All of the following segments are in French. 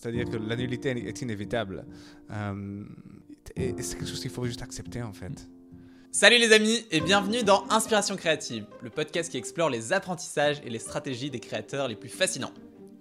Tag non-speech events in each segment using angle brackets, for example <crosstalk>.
C'est-à-dire que la est inévitable. Euh, c'est quelque chose qu'il faut juste accepter en fait. Salut les amis et bienvenue dans Inspiration créative, le podcast qui explore les apprentissages et les stratégies des créateurs les plus fascinants.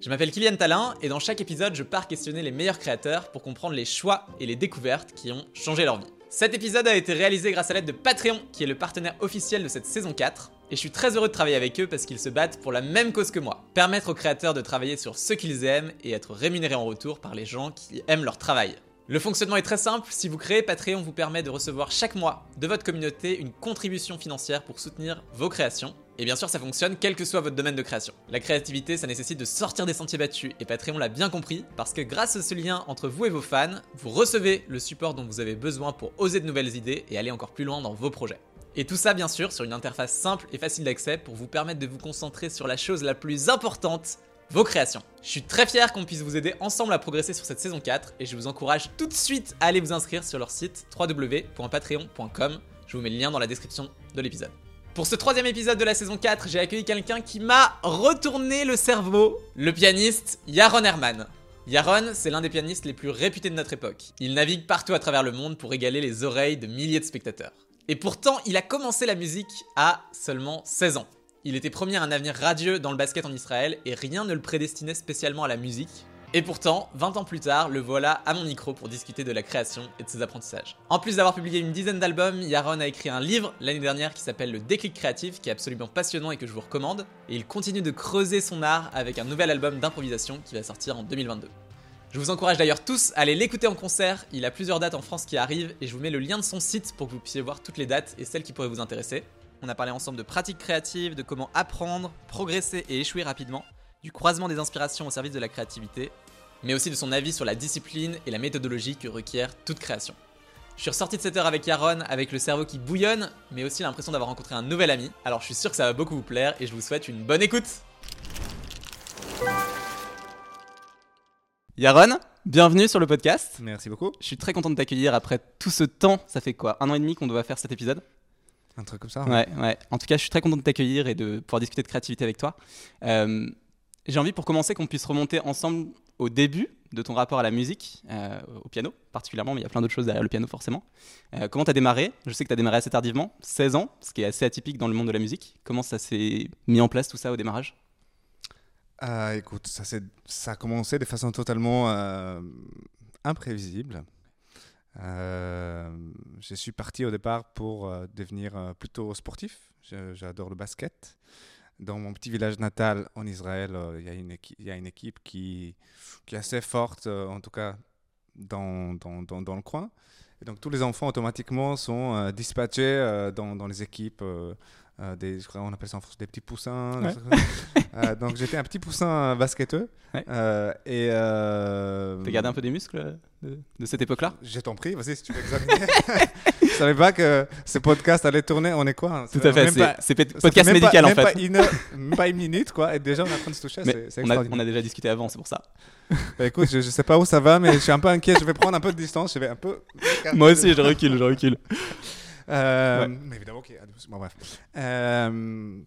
Je m'appelle Kylian Talin et dans chaque épisode, je pars questionner les meilleurs créateurs pour comprendre les choix et les découvertes qui ont changé leur vie. Cet épisode a été réalisé grâce à l'aide de Patreon, qui est le partenaire officiel de cette saison 4, et je suis très heureux de travailler avec eux parce qu'ils se battent pour la même cause que moi, permettre aux créateurs de travailler sur ce qu'ils aiment et être rémunérés en retour par les gens qui aiment leur travail. Le fonctionnement est très simple, si vous créez Patreon vous permet de recevoir chaque mois de votre communauté une contribution financière pour soutenir vos créations. Et bien sûr ça fonctionne quel que soit votre domaine de création. La créativité ça nécessite de sortir des sentiers battus et Patreon l'a bien compris parce que grâce à ce lien entre vous et vos fans, vous recevez le support dont vous avez besoin pour oser de nouvelles idées et aller encore plus loin dans vos projets. Et tout ça bien sûr sur une interface simple et facile d'accès pour vous permettre de vous concentrer sur la chose la plus importante vos créations. Je suis très fier qu'on puisse vous aider ensemble à progresser sur cette saison 4 et je vous encourage tout de suite à aller vous inscrire sur leur site www.patreon.com. Je vous mets le lien dans la description de l'épisode. Pour ce troisième épisode de la saison 4, j'ai accueilli quelqu'un qui m'a retourné le cerveau, le pianiste Yaron Herman. Yaron, c'est l'un des pianistes les plus réputés de notre époque. Il navigue partout à travers le monde pour égaler les oreilles de milliers de spectateurs. Et pourtant, il a commencé la musique à seulement 16 ans. Il était promis à un avenir radieux dans le basket en Israël et rien ne le prédestinait spécialement à la musique. Et pourtant, 20 ans plus tard, le voilà à mon micro pour discuter de la création et de ses apprentissages. En plus d'avoir publié une dizaine d'albums, Yaron a écrit un livre l'année dernière qui s'appelle Le déclic créatif, qui est absolument passionnant et que je vous recommande. Et il continue de creuser son art avec un nouvel album d'improvisation qui va sortir en 2022. Je vous encourage d'ailleurs tous à aller l'écouter en concert, il a plusieurs dates en France qui arrivent et je vous mets le lien de son site pour que vous puissiez voir toutes les dates et celles qui pourraient vous intéresser. On a parlé ensemble de pratiques créatives, de comment apprendre, progresser et échouer rapidement, du croisement des inspirations au service de la créativité, mais aussi de son avis sur la discipline et la méthodologie que requiert toute création. Je suis ressorti de cette heure avec Yaron avec le cerveau qui bouillonne, mais aussi l'impression d'avoir rencontré un nouvel ami. Alors je suis sûr que ça va beaucoup vous plaire et je vous souhaite une bonne écoute. Yaron, bienvenue sur le podcast. Merci beaucoup. Je suis très content de t'accueillir après tout ce temps. Ça fait quoi Un an et demi qu'on doit faire cet épisode? Un truc comme ça. Ouais, ouais. En tout cas, je suis très content de t'accueillir et de pouvoir discuter de créativité avec toi. Euh, J'ai envie pour commencer qu'on puisse remonter ensemble au début de ton rapport à la musique, euh, au piano particulièrement, mais il y a plein d'autres choses derrière le piano forcément. Euh, comment tu as démarré? Je sais que tu as démarré assez tardivement, 16 ans, ce qui est assez atypique dans le monde de la musique. Comment ça s'est mis en place tout ça au démarrage? Euh, écoute, ça, a commencé de façon totalement imprévisible. Je suis parti au départ pour devenir plutôt sportif. J'adore le basket. Dans mon petit village natal en Israël, euh, il y a une équi- il y a une équipe qui, qui est assez forte, euh, en tout cas dans, dans, dans, dans le coin. Et donc tous les enfants automatiquement sont euh, dispatchés euh, dans, dans les équipes. euh, des, je crois on appelle ça en France des petits poussins. Ouais. donc j'étais un petit poussin basketteux. Ouais. Et T'as gardé un peu des muscles de, de cette époque-là? Je t'en prie, vas-y si tu veux examiner. <laughs> je savais pas que ce podcast allait tourner. On est quoi hein Tout à fait, c'est podcast même pas- médical en fait. Pas une, même pas une minute quoi, et déjà on est en train de se toucher. C'est- on on a déjà discuté avant, c'est pour ça. Bah, écoute, je, je sais pas où ça va, mais je suis un peu inquiet. Je vais prendre un peu de distance. Je vais un peu. <laughs> Moi aussi, je recule, je recule. Euh, Ouais. Mais évidemment a. Bon, bref. Euh,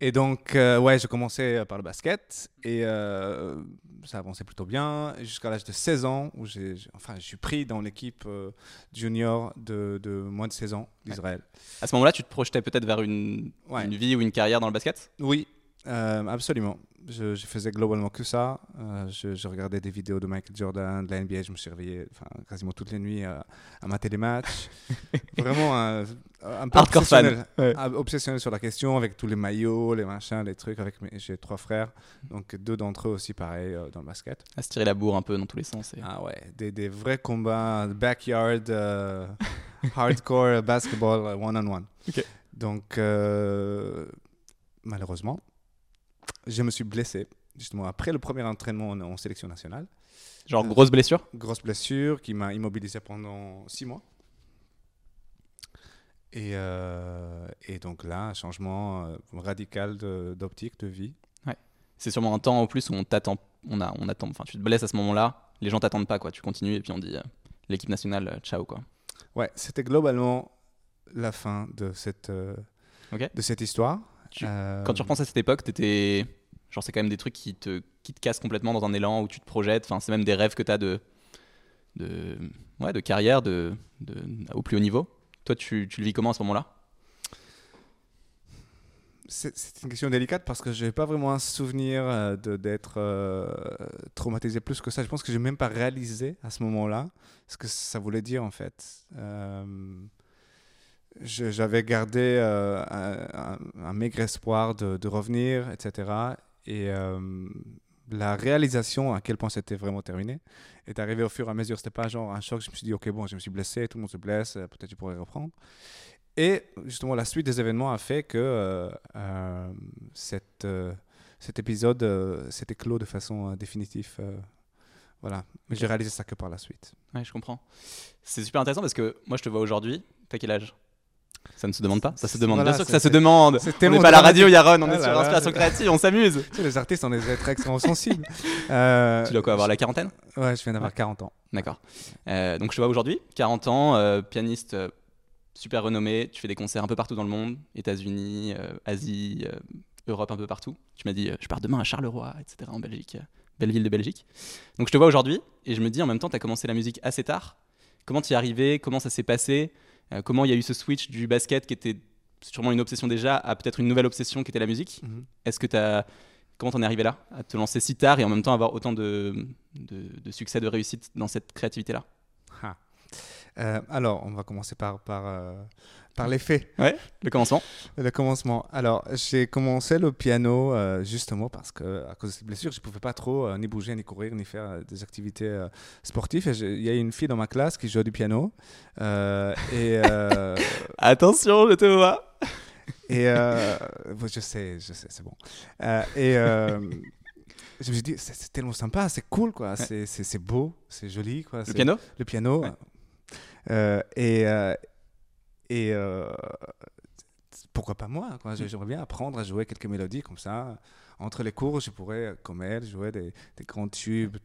Et donc, euh, ouais, j'ai commencé par le basket et euh, ça avançait plutôt bien jusqu'à l'âge de 16 ans où j'ai, enfin, je suis pris dans l'équipe euh, junior de, de moins de 16 ans d'Israël. À ce moment-là, tu te projetais peut-être vers une, Ouais. une vie ou une carrière dans le basket? Oui, euh, absolument. Je, je faisais globalement que ça. Euh, je, je regardais des vidéos de Michael Jordan, de la NBA. Je me suis réveillé quasiment toutes les nuits à, à mater les matchs. <laughs> Vraiment un, un peu Hardcore fan. obsessionnel. Ouais. Obsessionnel sur la question avec tous les maillots, les machins, les trucs. Avec mes- j'ai trois frères, donc deux d'entre eux aussi pareil euh, dans le basket. À se tirer la bourre un peu dans tous les sens. et- Ah ouais, des, des vrais combats backyard, <laughs> hardcore basketball one on one. Donc malheureusement, je me suis blessé justement après le premier entraînement en, en sélection nationale. Genre grosse blessure? Grosse blessure qui m'a immobilisé pendant six mois. Et, euh, et donc là, un changement euh, radical d'optique, de vie. C'est sûrement un temps en plus où on t'attend, on, a, on attend, enfin tu te blesses à ce moment-là, les gens t'attendent pas quoi, tu continues et puis on dit euh, l'équipe nationale, euh, ciao quoi. Ouais, c'était globalement la fin de cette, euh, de cette histoire. Tu- Euh, Quand tu repenses à cette époque, t'étais, genre c'est quand même des trucs qui te qui te casse complètement dans un élan où tu te projettes. Enfin, c'est même des rêves que tu as de, de, ouais, de carrière de, de, au plus haut niveau. Toi, tu, tu le vis comment à ce moment-là? C'est une question délicate parce que je n'ai pas vraiment un souvenir euh, d'être euh, traumatisé plus que ça. Je pense que je n'ai même pas réalisé à ce moment-là ce que ça voulait dire en fait. Euh, j'avais gardé un, un, maigre espoir de, de, revenir, etc. Et la réalisation à quel point c'était vraiment terminé est arrivée au fur et à mesure. C'était pas genre un choc, je me suis dit, ok, bon, je me suis blessé, tout le monde se blesse, peut-être je pourrais reprendre. Et justement, la suite des événements a fait que euh, euh, cette, euh, cet épisode s'était clos de façon définitive. voilà. Mais j'ai réalisé ça que par la suite. Ouais, je comprends. C'est super intéressant parce que moi, je te vois aujourd'hui. T'as quel âge? Ça ne se demande pas Ça se demande. Bien sûr que ça se demande. On n'est pas à la radio, Yaron, on est ah sur l'inspiration créative, on s'amuse. <laughs> Tu sais, les artistes, on est êtres extrêmement sensibles. <laughs> Tu dois quoi avoir la quarantaine? Ouais, je viens d'avoir 40 ans. D'accord. donc je te vois aujourd'hui, 40 ans, pianiste super renommé, tu fais des concerts un peu partout dans le monde, États-Unis, euh, Asie, euh, Europe, un peu partout. Tu m'as dit, euh, je pars demain à Charleroi, etc., en Belgique, belle ville de Belgique. Donc je te vois aujourd'hui et je me dis en même temps, tu as commencé la musique assez tard. Comment tu y es arrivé? Comment ça s'est passé? Comment il y a eu ce switch du basket qui était sûrement une obsession déjà à peut-être une nouvelle obsession qui était la musique mhm. Est-ce que tu as. Comment t'en es arrivé là À te lancer si tard et en même temps avoir autant de, de succès, de réussite dans cette créativité-là? Euh, alors, on va commencer par, par, euh, par les faits. Ouais, le commencement. <laughs> Le commencement. Alors, j'ai commencé le piano euh, justement parce que, à cause de cette blessure, je ne pouvais pas trop ni bouger, ni courir, ni faire des activités sportives. Il y a une fille dans ma classe qui joue du piano. et, <laughs> Attention, je te vois. <laughs> Et je sais, je sais, c'est bon. et je me suis dit, c'est tellement sympa, c'est cool, quoi. C'est beau, c'est joli, quoi. Le piano? Le piano. Et euh, et euh, pourquoi pas moi. J'aimerais bien apprendre à jouer quelques mélodies comme ça. Entre les cours, je pourrais, comme elle, jouer des, des grands tubes.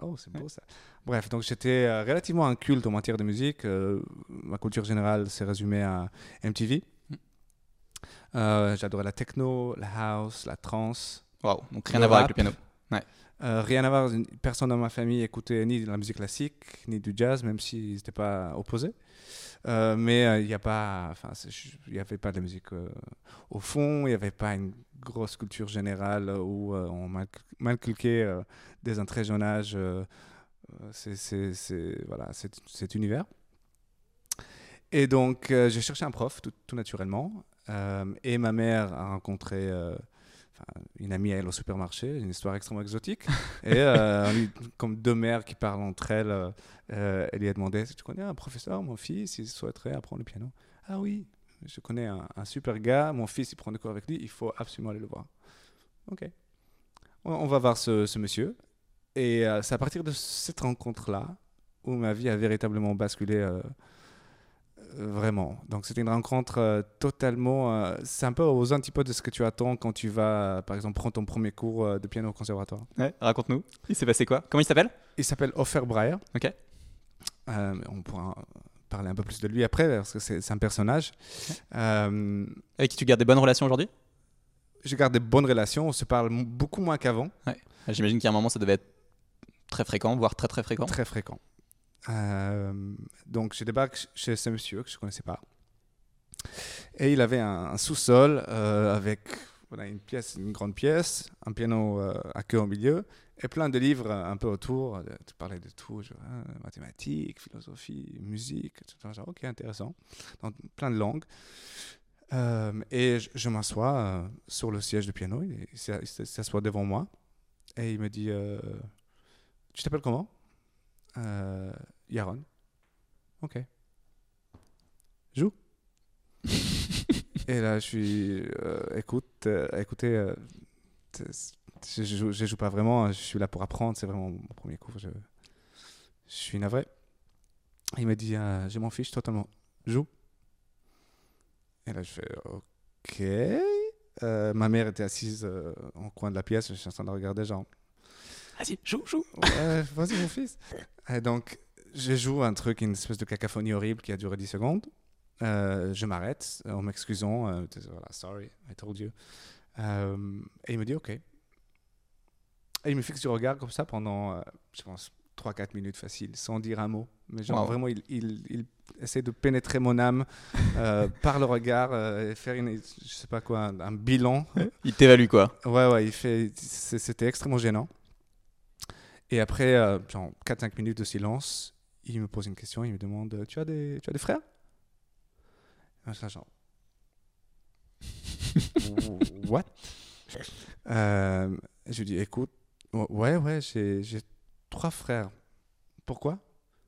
Oh, c'est beau ça. Bref, donc j'étais relativement inculte en matière de musique. ma culture générale s'est résumée à MTV. J'adorais la techno, la house, la trance. Waouh, donc rien à voir avec le piano. Euh, rien à voir, personne dans ma famille écoutait ni de la musique classique, ni du jazz, même s'ils n'étaient pas opposés. Euh, mais euh, il n'y n'y avait pas de musique au fond, il n'y avait pas une grosse culture générale où on m'inculquait dès un très jeune âge cet univers. Et donc, j'ai cherché un prof, tout naturellement. et ma mère a rencontré une amie à elle au supermarché, une histoire extrêmement exotique. <laughs> et euh, comme deux mères qui parlent entre elles, euh, euh, elle lui a demandé Tu connais un professeur, mon fils, il souhaiterait apprendre le piano? Ah oui, je connais un, super gars, mon fils, il prend des cours avec lui, il faut absolument aller le voir. Ok. On, va voir ce, ce monsieur. Et c'est à partir de cette rencontre-là où ma vie a véritablement basculé Vraiment. Donc c'était une rencontre euh, totalement... Euh, c'est un peu aux antipodes de ce que tu attends quand tu vas, par exemple, prendre ton premier cours euh, de piano au conservatoire. Ouais, raconte-nous. Il s'est passé quoi? Comment il s'appelle? Il s'appelle Offer Breyer. Ok. on pourra parler un peu plus de lui après parce que c'est un personnage. Avec qui tu gardes des bonnes relations aujourd'hui? Je garde des bonnes relations. On se parle beaucoup moins qu'avant. Ouais. J'imagine qu'à un moment ça devait être très fréquent, voire très très fréquent. Très fréquent. Euh, donc je débarque chez ce monsieur que je ne connaissais pas. Et il avait un, sous-sol euh, avec voilà, une pièce, une grande pièce, un piano euh, à queue au milieu et plein de livres un peu autour. Tu parlais de tout, hein, mathématiques, philosophie, musique, etc. Genre, ok, intéressant. Plein de langues. et je, m'assois sur le siège de piano. Il s'assoit devant moi et il me dit Tu t'appelles comment? Euh, Yaron. Ok. Joue. et là, je suis. Euh, écoute, euh, écoutez, euh, je, je, joue, pas vraiment. Je suis là pour apprendre. C'est vraiment mon premier cours. Je, je suis navré. Il me dit Je m'en fiche totalement. Joue. Et là, je fais Ok. ma mère était assise en coin de la pièce. Je suis en train de regarder, genre. Vas-y, joue, joue. Vas-y, mon fils. Et donc, je joue un truc, une espèce de cacophonie horrible qui a duré 10 secondes. Euh, je m'arrête en m'excusant. Euh, voilà, sorry, I told you. Euh, et il me dit, OK. Et il me fixe du regard comme ça pendant, euh, je pense, 3-4 minutes facile, sans dire un mot. Mais genre, Wow. vraiment, il, il, il essaie de pénétrer mon âme euh, <laughs> par le regard euh, et faire, une, je sais pas quoi, un, un bilan. Il t'évalue quoi Ouais, ouais, il fait, c'était extrêmement gênant. Et après, euh, genre 4-5 minutes de silence, il me pose une question, il me demande Tu as des, tu as des frères? Et là, genre. <laughs> What? Euh, Je lui dis Écoute, ouais, ouais, j'ai j'ai trois frères. Pourquoi?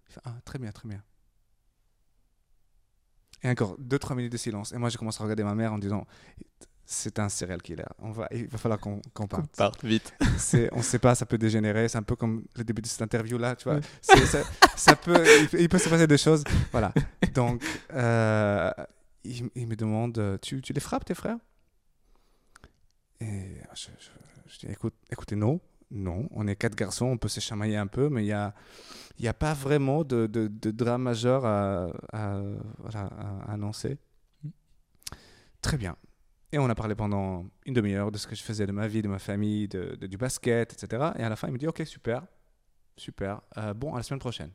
Il fait, Ah, très bien, très bien. Et encore 2-3 minutes de silence. Et moi, je commence à regarder ma mère en disant C'est un serial killer. On va, il va falloir qu'on qu'on parte Parte vite. <laughs> on ne sait pas, ça peut dégénérer. C'est un peu comme le début de cette interview-là, tu vois. Ça, ça peut, il, peut- il peut se passer des choses. Voilà. Donc, euh, il, il me demande tu, tu les frappes, tes frères? Et je, je- je dis écoute, écoutez, non. Non, on est quatre garçons, on peut se chamailler un peu, mais il n'y a, il y a pas vraiment de, de, de drame majeur à, à- à annoncer. Mm. Très bien. Et on a parlé pendant une demi-heure de ce que je faisais de ma vie, de ma famille, de, de- du basket, etc. Et à la fin, il me dit Ok, super, super. Euh, bon, à la semaine prochaine.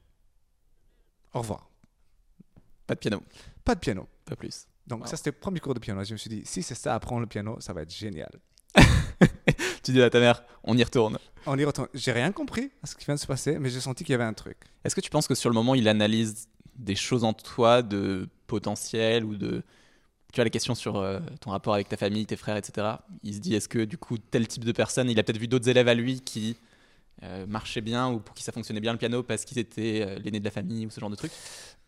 Au revoir. Pas de piano, Pas de piano. pas plus. Donc, Wow. ça, c'était le premier cours de piano. Je me suis dit Si c'est ça, apprendre le piano, ça va être génial. <laughs> Tu dis à ta mère, on y retourne. On y retourne. J'ai rien compris à ce qui vient de se passer, mais j'ai senti qu'il y avait un truc. Est-ce que tu penses que sur le moment, il analyse des choses en toi de potentiel ou de. Tu as la question sur euh, ton rapport avec ta famille, tes frères, etc. Il se dit, est-ce que du coup, tel type de personne, il a peut-être vu d'autres élèves à lui qui euh, marchaient bien ou pour qui ça fonctionnait bien le piano parce qu'ils étaient euh, l'aîné de la famille ou ce genre de truc?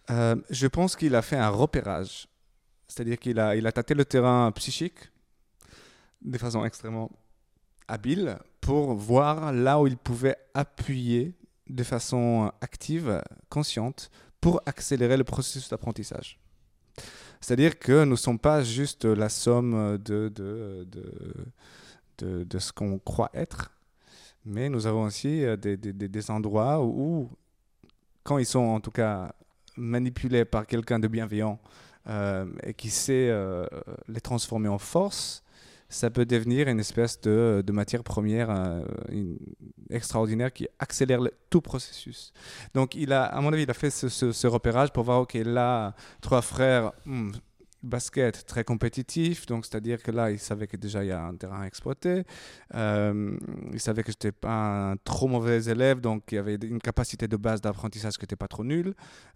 Je pense qu'il a fait un repérage. C'est-à-dire qu'il a, il a tâté le terrain psychique de façon extrêmement habile pour voir là où il pouvait appuyer de façon active, consciente, pour accélérer le processus d'apprentissage. C'est-à-dire que nous ne sommes pas juste la somme de, de, de, de, ce qu'on croit être, mais nous avons aussi euh, des, des- des- des endroits où, quand ils sont en tout cas manipulés par quelqu'un de bienveillant euh, et qui sait euh, les transformer en force, ça peut devenir une espèce de, matière première euh, extraordinaire qui accélère tout processus. Donc, il a, à mon avis, il a fait ce, repérage pour voir, OK, là, trois frères, hmm, basket très compétitif, donc c'est-à-dire que là, il savait que déjà il y a un terrain à exploiter. Euh, il savait que je n'étais pas un trop mauvais élève, donc il y avait une capacité de base d'apprentissage qui n'était pas trop nulle.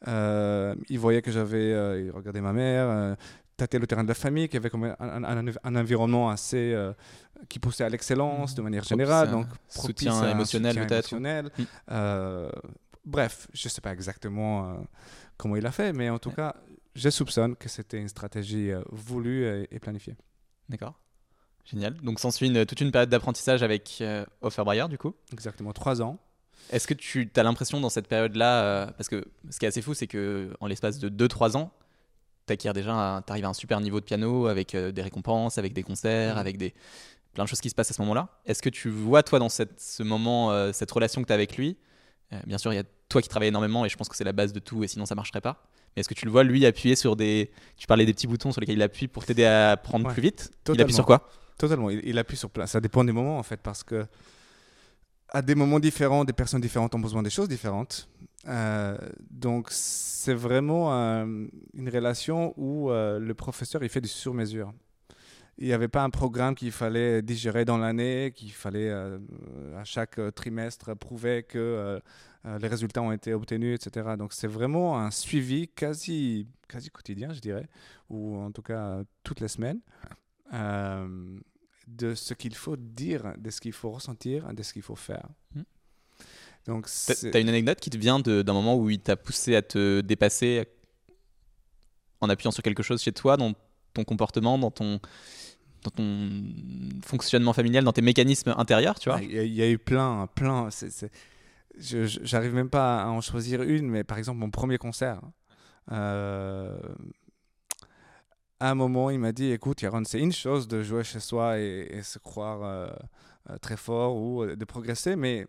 Euh, il voyait que j'avais, euh, il regardait ma mère, tâté le terrain de la famille, qui avait comme un, un- un- un environnement assez euh, qui poussait à l'excellence de manière générale, donc Propice soutien à émotionnel, peut-être. Euh, bref, je ne sais pas exactement euh, comment il a fait, mais en tout cas, je soupçonne que c'était une stratégie voulue et, et planifiée. D'accord. Génial. Donc s'ensuit une- toute une période d'apprentissage avec Offerbrier, du coup. Exactement, trois ans. Est-ce que tu as l'impression dans cette période-là, parce que ce qui est assez fou, c'est que en l'espace de 2-3 ans, tu acquiers déjà, t'arrives à un super niveau de piano avec euh, des récompenses, avec des concerts, Mhm. avec des plein de choses qui se passent à ce moment-là. Est-ce que tu vois toi dans cette, ce moment, euh, cette relation que tu as avec lui euh, Bien sûr, il y a toi qui travailles énormément et je pense que c'est la base de tout et sinon ça marcherait pas. Mais est-ce que tu le vois lui appuyer sur des, tu parlais des petits boutons sur lesquels il appuie pour t'aider à apprendre Ouais, plus vite? Il appuie sur quoi? Totalement, il, il appuie sur place. Ça dépend des moments en fait, parce que à des moments différents, des personnes différentes ont besoin des choses différentes. Euh, donc c'est vraiment une relation où euh, le professeur il fait du sur-mesure. Il n'y avait pas un programme qu'il fallait digérer dans l'année, qu'il fallait euh, à chaque trimestre prouver que les résultats ont été obtenus, etc. Donc c'est vraiment un suivi quasi, quasi quotidien, je dirais, ou en tout cas toutes les semaines, de ce qu'il faut dire, de ce qu'il faut ressentir, de ce qu'il faut faire. Hmm. Donc T'as une anecdote qui te vient d'un moment où il t'a poussé à te dépasser en appuyant sur quelque chose chez toi, dans ton comportement, dans ton, dans ton fonctionnement familial, dans tes mécanismes intérieurs, tu vois? Ah, Il y, a- il y a eu plein, plein. J'arrive même pas à en choisir une, mais par exemple, mon premier concert. euh, à un moment, il m'a dit Écoute, Yaron, c'est une chose de jouer chez soi et, et se croire euh, euh, très fort ou euh, de progresser, mais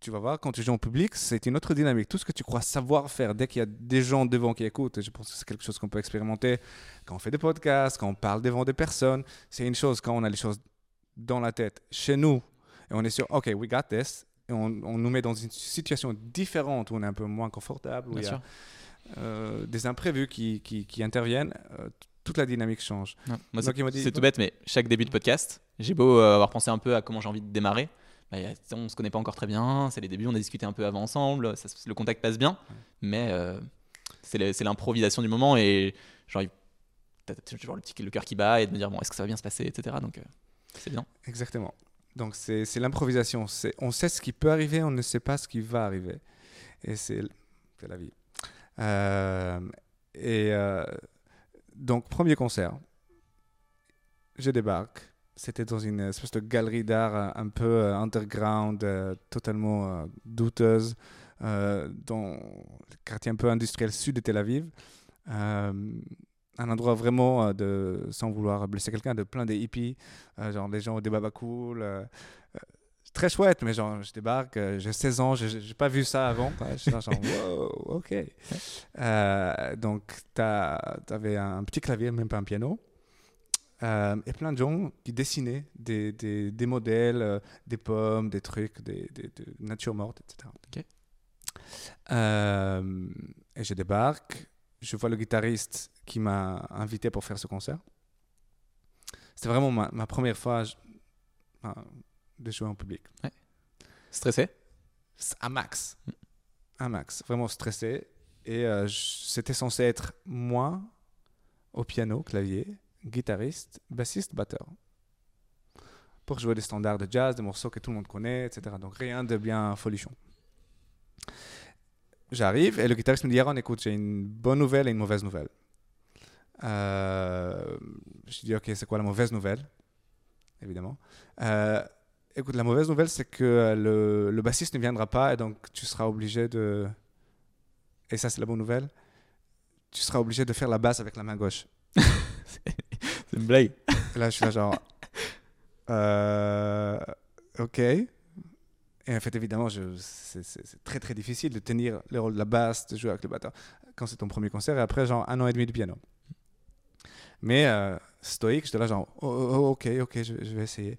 tu vas voir, quand tu joues en public, c'est une autre dynamique. Tout ce que tu crois savoir faire, dès qu'il y a des gens devant qui écoutent, et je pense que c'est quelque chose qu'on peut expérimenter quand on fait des podcasts, quand on parle devant des personnes, c'est une chose quand on a les choses dans la tête chez nous Et on est sûr, OK, we got this. Et on, on nous met dans une situation différente où on est un peu moins confortable, où Bien il y a sûr. euh, des imprévus qui, qui, qui interviennent. euh, toute la dynamique change. Ouais. C'est tout bête, mais chaque début de podcast, j'ai beau euh, avoir pensé un peu à comment j'ai envie de démarrer. bah, a- on se connaît pas encore très bien, c'est les débuts, on a discuté un peu avant ensemble, ça le contact passe bien, mais euh, c'est l'improvisation du moment et genre, t'as toujours le, petit, le cœur qui bat et de me dire bon, est-ce que ça va bien se passer, etc. Donc euh, c'est bien. Exactement. Donc c'est l'improvisation. On sait ce qui peut arriver, on ne sait pas ce qui va arriver. Et c'est la vie. Et donc, premier concert, je débarque. C'était dans une espèce de galerie d'art euh, un peu euh, underground, euh, totalement douteuse, dans le quartier un peu industriel sud de Tel Aviv. Un endroit vraiment, de, sans vouloir blesser quelqu'un, de plein de hippies, genre les gens au débat cool. Très chouette, mais genre, je débarque, euh, j'ai 16 ans, j'ai pas vu ça avant. quoi. Je suis genre, wow, ok. Euh, donc, tu avais un petit clavier, même pas un piano. Euh, et plein de gens qui dessinaient des, des, des modèles, euh, des pommes, des trucs, des, des, de nature morte, etc. Ok. Euh, et je débarque, je vois le guitariste qui m'a invité pour faire ce concert. C'était vraiment ma, ma première fois je- de jouer en public. Stressé? À max. À max. Vraiment stressé. Et euh, c'était censé être moi au piano, clavier, guitariste, bassiste, batteur. Pour jouer des standards de jazz, des morceaux que tout le monde connaît, etc. Donc rien de bien folichon. J'arrive et le guitariste me dit Aaron, écoute, j'ai une bonne nouvelle et une mauvaise nouvelle. Euh, je dis Ok, c'est quoi la mauvaise nouvelle? Évidemment. Euh, écoute, la mauvaise nouvelle, c'est que euh, le, le bassiste ne viendra pas et donc tu seras obligé de. Et ça, c'est la bonne nouvelle. Tu seras obligé de faire la basse avec la main gauche. <laughs> C'est une blague. Et là, je suis là, genre. euh, ok. Et en fait, évidemment, c'est très très difficile de tenir le rôle de la basse, de jouer avec le batteur quand c'est ton premier concert et après, genre, un an et demi de piano. Mais euh, stoïque, j'étais là, genre, oh, oh, oh, ok, ok, je, je vais essayer.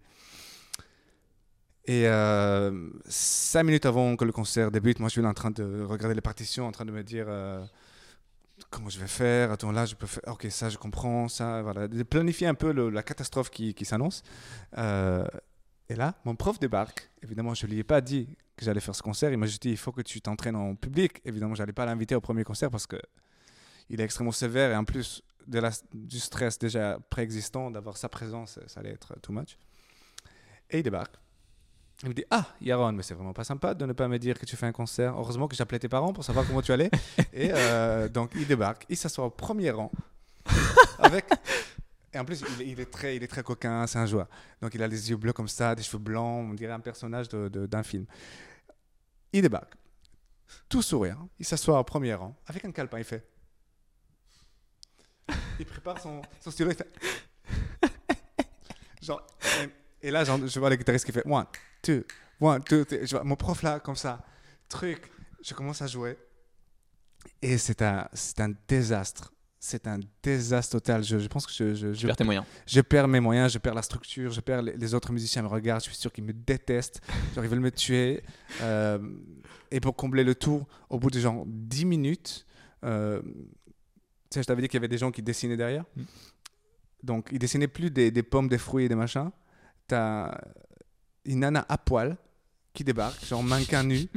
Et euh, cinq minutes avant que le concert débute, moi, je suis en train de regarder les partitions, en train de me dire. euh, comment je vais faire? Attends, là, je peux faire. Ok, ça, je comprends. Ça, voilà. De planifier un peu la catastrophe qui, qui s'annonce. Euh, et là, mon prof débarque. Évidemment, je ne lui ai pas dit que j'allais faire ce concert. Il m'a juste dit il faut que tu t'entraînes en public. Évidemment, je n'allais pas l'inviter au premier concert parce que il est extrêmement sévère et en plus du stress déjà préexistant, d'avoir sa présence, ça allait être too much. Et il débarque. Il me dit Ah, Yaron, mais c'est vraiment pas sympa de ne pas me dire que tu fais un concert. Heureusement que j'appelais tes parents pour savoir comment tu allais. <laughs> Et euh, donc, il débarque, il s'assoit au premier rang. <laughs> avec. Et en plus, il, est- il est très, il est très coquin, c'est un joueur. Donc, il a les yeux bleus comme ça, des cheveux blancs, on dirait un personnage de- de- d'un film. Il débarque, tout sourire, il s'assoit au premier rang, avec un calepin, il fait. Il prépare son, son stylo, il fait. <laughs> Genre, et, là, genre, je vois le guitariste qui fait one, two, one, two, three. Je vois mon prof là, comme ça, truc. Je commence à jouer. Et c'est un, c'est un désastre. C'est un désastre total. Je, je pense que je, je, Tu je, perds tes moyens. je perds mes moyens, je perds la structure, je perds les, les autres musiciens me regardent, je suis sûr qu'ils me détestent, genre ils veulent me tuer. <laughs> Euh, et pour combler le tour, au bout de genre 10 minutes, euh, tu sais, je t'avais dit qu'il y avait des gens qui dessinaient derrière. Mm. Donc ils dessinaient plus des, des pommes, des fruits et des machins. T'as une nana à poil qui débarque, genre mannequin nu. <laughs>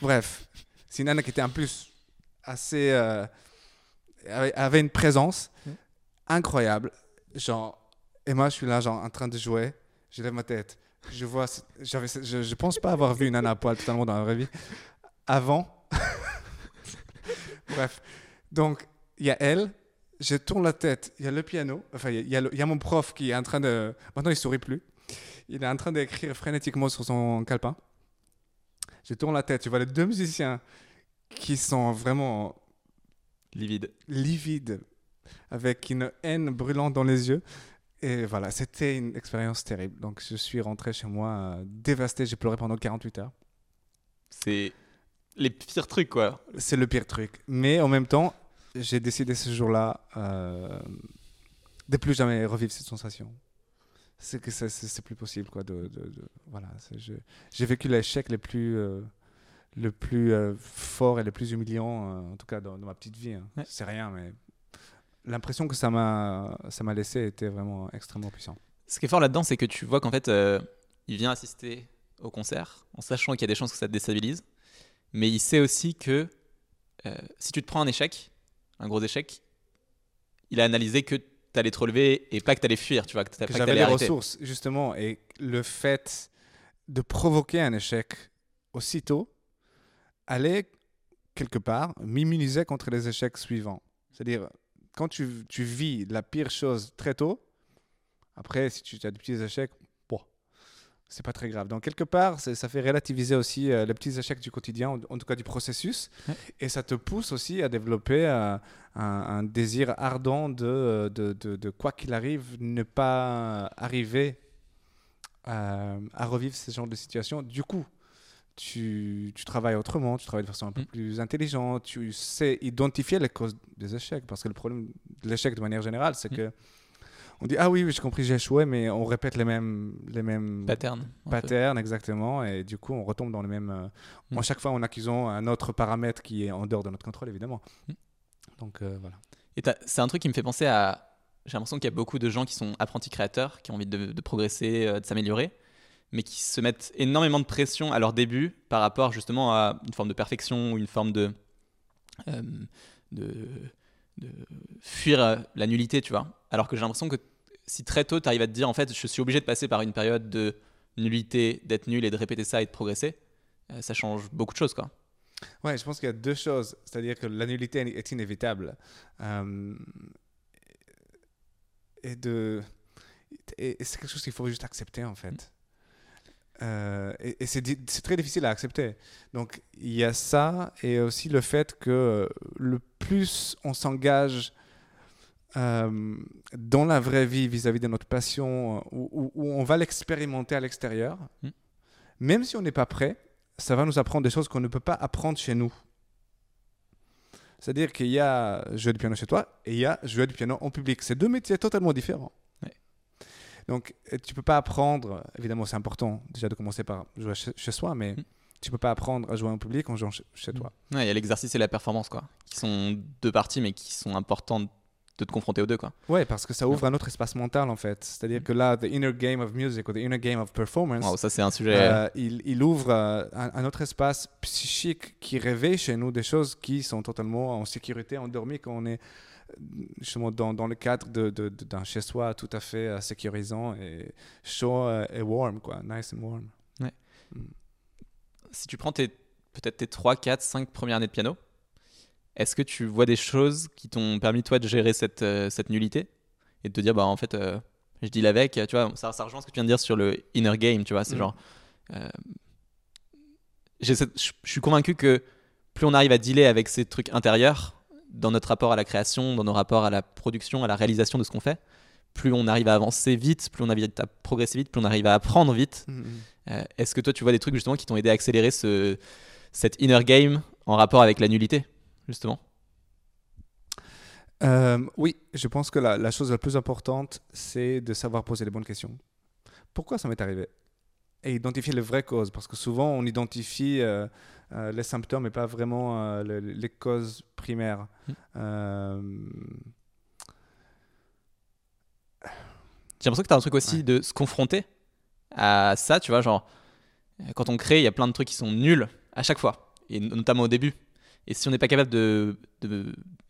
Bref, c'est une nana qui était en plus assez. euh, avait, une présence Mm. incroyable. Genre, et moi, je suis là, genre, en train de jouer. Je lève ma tête. Je vois. Je, je pense pas avoir vu une nana à poil totalement dans la vraie vie. Avant. <laughs> Bref. Donc, il y a elle. Je tourne la tête. Il y a le piano. Enfin, il y a- il y, a le- il y a mon prof qui est en train de. Maintenant, il sourit plus. Il est en train d'écrire frénétiquement sur son calepin. Je tourne la tête. Tu vois les deux musiciens qui sont vraiment Livide. livide, avec une haine brûlante dans les yeux. Et voilà, c'était une expérience terrible. Donc je suis rentré chez moi euh, dévasté, j'ai pleuré pendant 48 heures. C'est les pires trucs, quoi. C'est le pire truc. Mais en même temps, j'ai décidé ce jour-là euh, de plus jamais revivre cette sensation. c'est que c'est- plus possible. Quoi, de, de- de- voilà, J'ai vécu l'échec le plus, euh, le plus euh, fort et le plus humiliant, euh, en tout cas dans, dans ma petite vie. hein. Ouais. C'est rien, mais l'impression que ça m'a ça m'a laissé était vraiment extrêmement puissant. Ce qui est fort là-dedans, c'est que tu vois qu'en fait, euh, il vient assister au concert en sachant qu'il y a des chances que ça te déstabilise. Mais il sait aussi que euh, si tu te prends un échec, un gros échec, il a analysé que tu allais te relever et pas que tu allais fuir, tu vois, que, que j'avais les arrêter. ressources, justement. Et le fait de provoquer un échec aussitôt allait, quelque part, m'immuniser contre les échecs suivants. C'est-à-dire, quand tu, tu vis la pire chose très tôt, après, si tu as des petits échecs, c'est pas très grave. Donc, quelque part, ça fait relativiser aussi euh, les petits échecs du quotidien, en, en tout cas du processus. Ouais. Et ça te pousse aussi à développer euh, un, un désir ardent de, de, de- de quoi qu'il arrive, ne pas arriver euh, à revivre ce genre de situation. Du coup, tu, tu travailles autrement, tu travailles de façon un peu Mm. plus intelligente, tu sais identifier les causes des échecs. Parce que le problème de l'échec de manière générale, c'est Mm. que on dit Ah oui, oui j'ai compris, j'ai échoué, mais on répète les mêmes, les mêmes Pattern. un peu. patterns exactement, et du coup, on retombe dans les mêmes. euh, Mm. En chaque fois, en accusant un autre paramètre qui est en dehors de notre contrôle, évidemment. Mm. Donc euh, voilà. Et c'est un truc qui me fait penser à. J'ai l'impression qu'il y a beaucoup de gens qui sont apprentis créateurs, qui ont envie de, de progresser, euh, de s'améliorer, mais qui se mettent énormément de pression à leur début par rapport justement à une forme de perfection ou une forme de. euh, de, de fuir euh, la nullité, tu vois. Alors que j'ai l'impression que si très tôt tu arrives à te dire en fait, je suis obligé de passer par une période de nullité, d'être nul et de répéter ça et de progresser, euh, ça change beaucoup de choses, quoi. Ouais, je pense qu'il y a deux choses. C'est-à-dire que la nullité est inévitable. Euh, et de, et, et c'est quelque chose qu'il faut juste accepter, en fait. Euh, et et c'est très difficile à accepter. Donc, il y a ça, et aussi le fait que le plus on s'engage euh, dans la vraie vie vis-à-vis de notre passion, où, où- où on va l'expérimenter à l'extérieur, Mm. même si on n'est pas prêt, ça va nous apprendre des choses qu'on ne peut pas apprendre chez nous. C'est-à-dire qu'il y a jouer du piano chez toi et il y a jouer du piano en public. C'est deux métiers totalement différents. Donc, euh, tu peux pas apprendre, évidemment, c'est important déjà de commencer par jouer chez, soi, mais Mm. tu peux pas apprendre à jouer en public en jouant chez, chez toi. Ouais, il y a l'exercice et la performance, quoi, qui sont deux parties, mais qui sont importantes de te confronter aux deux, quoi. Ouais, parce que ça ouvre un autre espace mental, en fait. C'est-à-dire que là, the inner game of music ou the inner game of performance, Wow, ça, c'est un sujet. Euh, il, il ouvre euh, un, un autre espace psychique qui réveille chez nous des choses qui sont totalement en sécurité, endormies, quand on est justement dans, dans le cadre de- de- de- d'un chez-soi tout à fait euh, sécurisant et chaud euh, et warm, quoi. Nice and warm. si tu prends peut-être tes 3, 4, 5 premières années de piano, est-ce que tu vois des choses qui t'ont permis, toi, de gérer cette, euh, cette nullité et de te dire, bah, en fait, euh, je deal avec, tu vois, ça, ça rejoint ce que tu viens de dire sur le inner game, tu vois, c'est Mm. genre. euh, je suis convaincu que plus on arrive à dealer avec ces trucs intérieurs, dans notre rapport à la création, dans nos rapports à la production, à la réalisation de ce qu'on fait, plus on arrive à avancer vite, plus on arrive à progresser vite, plus on arrive à apprendre vite, euh, Est-ce que toi, tu vois des trucs justement qui t'ont aidé à accélérer ce, cet inner game en rapport avec la nullité, justement? Euh, oui, je pense que la, la chose la plus importante, c'est de savoir poser les bonnes questions. Pourquoi ça m'est arrivé? Et identifier les vraies causes, parce que souvent on identifie euh, euh, les symptômes et pas vraiment euh, le- les causes primaires. Mm. Euh, J'ai l'impression que tu as un truc aussi Ouais. de se confronter à ça, tu vois, genre, quand on crée, il y a plein de trucs qui sont nuls à chaque fois, et no- notamment au début. Et si on n'est pas capable de, de,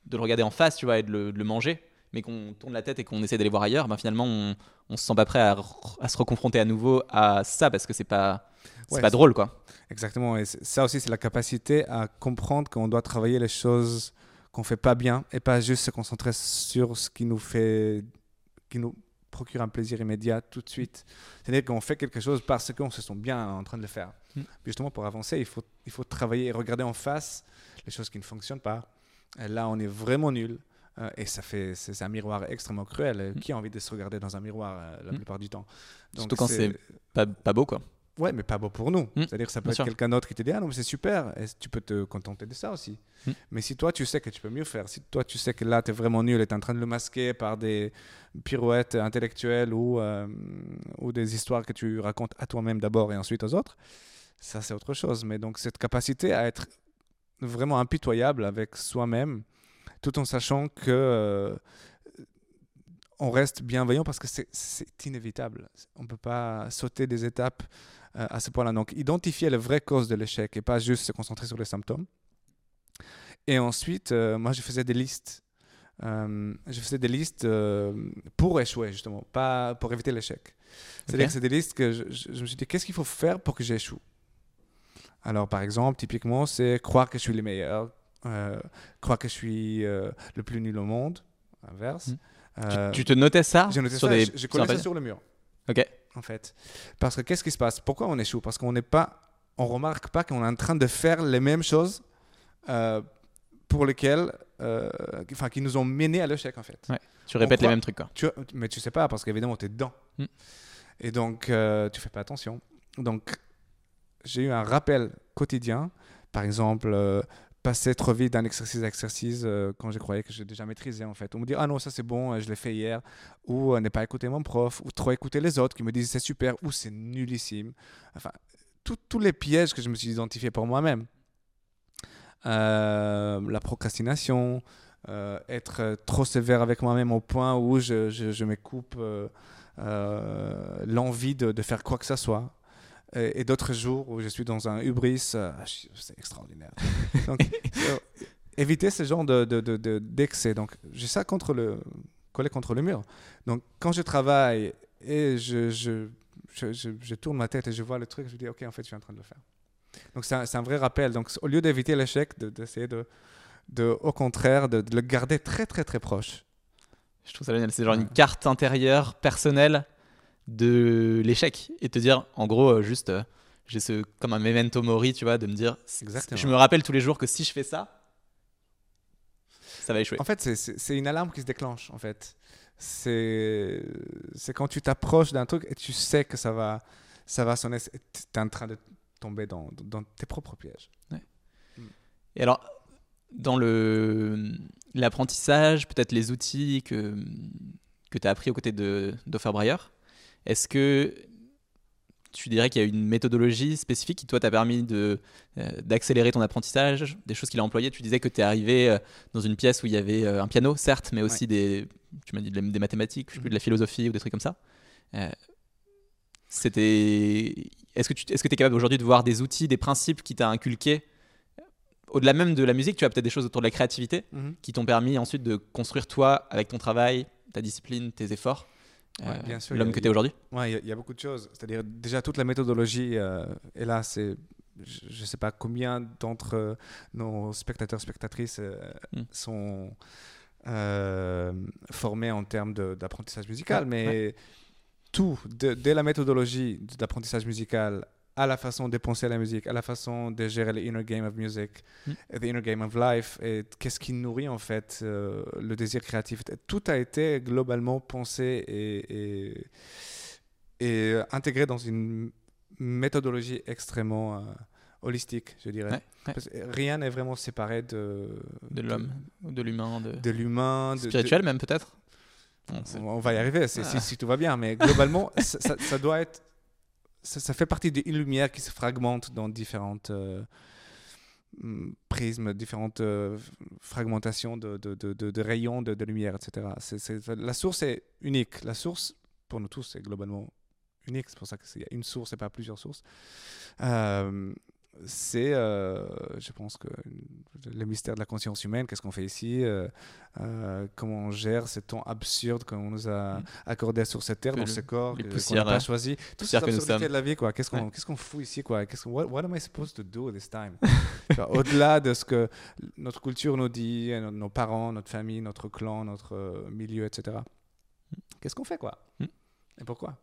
de le regarder en face, tu vois, et de le, de le manger, mais qu'on tourne la tête et qu'on essaie d'aller voir ailleurs, ben finalement, on, on se sent pas prêt à, se reconfronter à nouveau à ça, parce que c'est pas, Ouais, pas drôle, quoi. Exactement. Et ça aussi, c'est la capacité à comprendre qu'on doit travailler les choses qu'on fait pas bien et pas juste se concentrer sur ce qui nous fait, qui nous procure un plaisir immédiat tout de suite. C'est-à-dire qu'on fait quelque chose parce qu'on se sent bien en train de le faire. Mm. Justement, pour avancer, il faut, il faut travailler et regarder en face les choses qui ne fonctionnent pas. Et là, on est vraiment nul. Euh, et ça fait, c'est un miroir extrêmement cruel. Et Mm. Qui a envie de se regarder dans un miroir euh, la Mm. plupart du temps? Surtout quand c'est- Pas, pas beau, quoi. Ouais, mais pas bon pour nous. Mm, C'est-à-dire que ça peut bien être quelqu'un d'autre qui te dit Ah non, mais c'est super, et tu peux te contenter de ça aussi? Mais si toi, tu sais que tu peux mieux faire, si toi, tu sais que là, tu es vraiment nul et tu es en train de le masquer par des pirouettes intellectuelles ou, euh, ou des histoires que tu racontes à toi-même d'abord et ensuite aux autres, ça, c'est autre chose. Mais donc, cette capacité à être vraiment impitoyable avec soi-même, tout en sachant que. euh, on reste bienveillant parce que c'est- inévitable. On ne peut pas sauter des étapes euh, à ce point-là. Donc, identifier la vraie cause de l'échec et pas juste se concentrer sur les symptômes. Et ensuite, euh, moi, je faisais des listes. Euh, je faisais des listes euh, pour échouer, justement, pas pour éviter l'échec. C'est-à-dire que c'est des listes que je, je- je me suis dit, qu'est-ce qu'il faut faire pour que j'échoue? Alors, par exemple, typiquement, c'est croire que je suis le meilleur, euh, croire que je suis euh, le plus nul au monde, inverse. Mm. Euh, tu, tu te notais ça j'ai noté sur ça, des sur un ça sur le mur Ok. en fait. Parce que qu'est-ce qui se passe? Pourquoi on échoue? Parce qu'on n'est pas, on remarque pas qu'on est en train de faire les mêmes choses euh, pour lesquelles, euh, enfin, qui nous ont menés à l'échec en fait. Ouais. Tu répètes les mêmes trucs quoi. Tu, mais tu sais pas parce qu'évidemment tu es dedans. Mm. Et donc euh, tu fais pas attention. Donc j'ai eu un rappel quotidien, par exemple. Passer trop vite d'un exercice à exercice euh, quand je croyais que j'ai déjà maîtrisé en fait. On me dit ah non ça c'est bon, euh, je l'ai fait hier, ou euh, ne pas écouter mon prof, ou trop écouter les autres qui me disent c'est super, ou c'est nullissime. Enfin, tous les pièges que je me suis identifié pour moi-même. Euh, la procrastination, être trop sévère avec moi-même au point où je, je, je me coupe l'envie de faire quoi que ce soit. Et, et d'autres jours où je suis dans un hubris, euh, je- c'est extraordinaire. <laughs> Donc, euh, éviter ce genre de, de, de- de- d'excès. Donc, j'ai ça contre le, collé contre le mur. Donc, quand je travaille et je, je, je, tourne ma tête et je vois le truc, je me dis, OK, en fait, je suis en train de le faire. Donc, c'est un, vrai rappel. Donc, au lieu d'éviter l'échec, de- d'essayer de, de, au contraire, de, de le garder très, très, très proche. Je trouve ça génial. C'est genre une carte intérieure personnelle de l'échec et te dire en gros euh, juste euh, j'ai ce comme un memento mori tu vois de me dire Exactement. je me rappelle tous les jours que si je fais ça ça va échouer En fait, c'est- une alarme qui se déclenche, en fait. C'est quand tu t'approches d'un truc et tu sais que ça va, ça va sonner. Tu es en train de tomber dans, dans tes propres pièges. et alors dans le l'apprentissage peut-être les outils que que tu as appris aux côtés de d'Offer Breyer est-ce que tu dirais qu'il y a une méthodologie spécifique qui toi t'a permis de euh, d'accélérer ton apprentissage des choses qu'il a employées? Tu disais que tu es arrivé euh, dans une pièce où il y avait euh, un piano certes mais aussi des tu m'as dit des mathématiques plus, de la philosophie ou des trucs comme ça. C'était est-ce que tu est-ce que es capable aujourd'hui de voir des outils des principes qui t'a inculqué au-delà même de la musique tu as peut-être des choses autour de la créativité qui t'ont permis ensuite de construire toi avec ton travail ta discipline tes efforts? Ouais, euh, l'homme a- que tu es aujourd'hui Ouais, il y a- il y, a beaucoup de choses. C'est-à-dire, déjà, toute la méthodologie, euh, et là, c'est. Je ne sais pas combien d'entre euh, nos spectateurs, spectatrices euh, Mm. sont euh, formés en termes d'apprentissage musical, Ouais, mais tout, de- dès la méthodologie d'apprentissage musical à la façon de penser à la musique, à la façon de gérer le inner game of music, Mm. the inner game of life, et qu'est-ce qui nourrit en fait euh, le désir créatif. Tout a été globalement pensé et, et, et euh, intégré dans une méthodologie extrêmement euh, holistique, je dirais. Ouais, ouais. Parce que rien n'est vraiment séparé de, de l'homme de l'humain de, de l'humain, de- de- spirituel même peut-être on on va y arriver si, Ah. si tout va bien, mais globalement, <laughs> ça doit être. Ça, fait partie d'une lumière qui se fragmente dans différentes euh, mm, prismes, différentes euh, fragmentations de, rayons de, lumière, etc. La source est unique. La source, pour nous tous, c'est globalement unique. C'est pour ça qu'il y a une source et pas plusieurs sources. Euh, c'est, euh, je pense que le mystère de la conscience humaine, qu'est-ce qu'on fait ici, euh, euh, comment on gère ce temps absurde qu'on nous a Mm. accordé sur cette terre, Que dans le- ce corps, qu'on n'a pas choisi. Nous absurdités sommes. de la vie, quoi. Qu'est-ce qu'on Ouais. qu'est-ce qu'on fout ici, quoi? Qu'est-ce qu'on- what, what am I supposed to do this time? <laughs> Au-delà de ce que notre culture nous dit, nos, nos parents, notre famille, notre clan, notre milieu, etc. Qu'est-ce qu'on fait, quoi? Mm. Et pourquoi?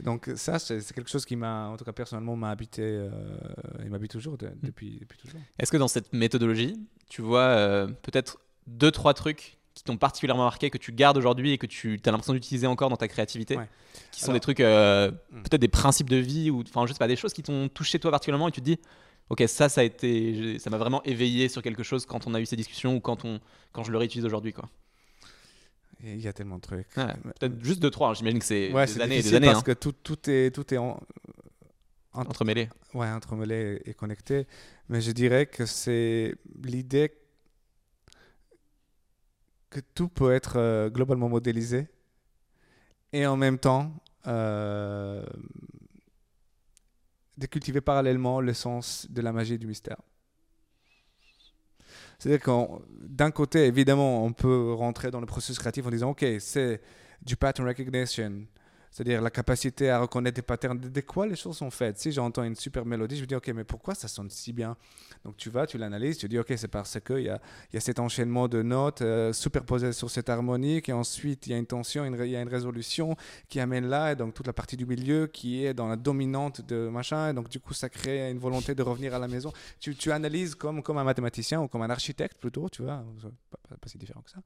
Donc ça, c'est quelque chose qui m'a, en tout cas personnellement, m'a habité, euh, et m'habite toujours de- depuis, depuis toujours. Est-ce que dans cette méthodologie, tu vois euh, peut-être deux, trois trucs qui t'ont particulièrement marqué, que tu gardes aujourd'hui et que tu as l'impression d'utiliser encore dans ta créativité? Ouais. Qui sont Alors- des trucs, euh, Hmm. peut-être des principes de vie ou enfin, je sais pas, des choses qui t'ont touché toi particulièrement et tu te dis, ok, ça, ça a été, ça m'a vraiment éveillé sur quelque chose quand on a eu ces discussions ou quand, on, quand je le réutilise aujourd'hui. quoi. Il y a tellement de trucs. Ouais, peut-être juste deux, trois. J'imagine que c'est Ouais, des années et des années parce hein, que tout, tout est, tout est en, en- entremêlées. ouais, entremêlé et connecté. Mais je dirais que c'est l'idée que tout peut être euh, globalement modélisé et en même temps euh, de cultiver parallèlement le sens de la magie et du mystère. C'est-à-dire que d'un côté, évidemment, on peut rentrer dans le processus créatif en disant, OK, c'est du pattern recognition, c'est-à-dire la capacité à reconnaître des patterns, de, quoi les choses sont faites? Si j'entends une super mélodie, je me dis, OK, mais pourquoi ça sonne si bien? Donc tu vas, tu l'analyses, tu dis, OK, c'est parce qu'il y a, y a cet enchaînement de notes euh, superposées sur cette harmonique, et ensuite il y a une tension, il y a une résolution qui amène là, et donc toute la partie du milieu qui est dans la dominante de machin, et donc du coup ça crée une volonté de revenir à la maison. Tu, tu analyses comme, comme un mathématicien ou comme un architecte plutôt, tu vois, pas, pas- pas si différent que ça.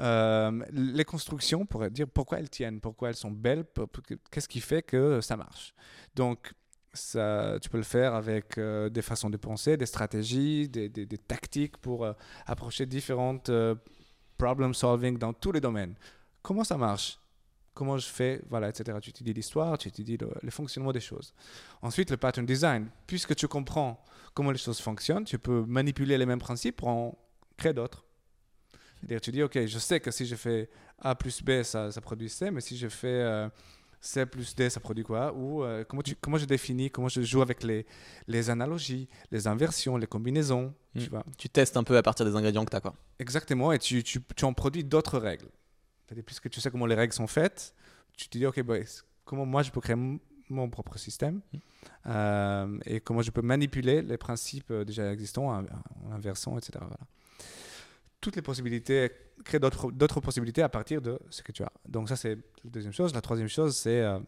Euh, les constructions pour dire pourquoi elles tiennent, pourquoi elles sont belles, qu'est-ce qui fait que ça marche. Donc, ça, tu peux le faire avec euh, des façons de penser, des stratégies, des tactiques pour euh, approcher différentes euh, problem solving dans tous les domaines. Comment ça marche? Comment je fais? Voilà, etc. Tu étudies l'histoire, tu étudies le, le fonctionnement des choses. Ensuite, le pattern design. Puisque tu comprends comment les choses fonctionnent, tu peux manipuler les mêmes principes pour en créer d'autres. C'est-à-dire, tu dis, OK, je sais que si je fais A plus B, ça, ça produit C, mais si je fais euh, C plus D, ça produit quoi? Ou euh, comment, tu, comment je définis, comment je joue avec les, les analogies, les inversions, les combinaisons, tu vois? Tu testes un peu à partir des ingrédients que tu as. Quoi. Exactement, et tu, tu, tu en produis d'autres règles. C'est-à-dire, puisque tu sais comment les règles sont faites, tu te dis, OK, bah, comment moi je peux créer mon propre système euh, et comment je peux manipuler les principes déjà existants en, en inversant, etc. Voilà. Toutes les possibilités, créer d'autres possibilités à partir de ce que tu as. Donc ça, c'est la deuxième chose. La troisième chose, c'est euh,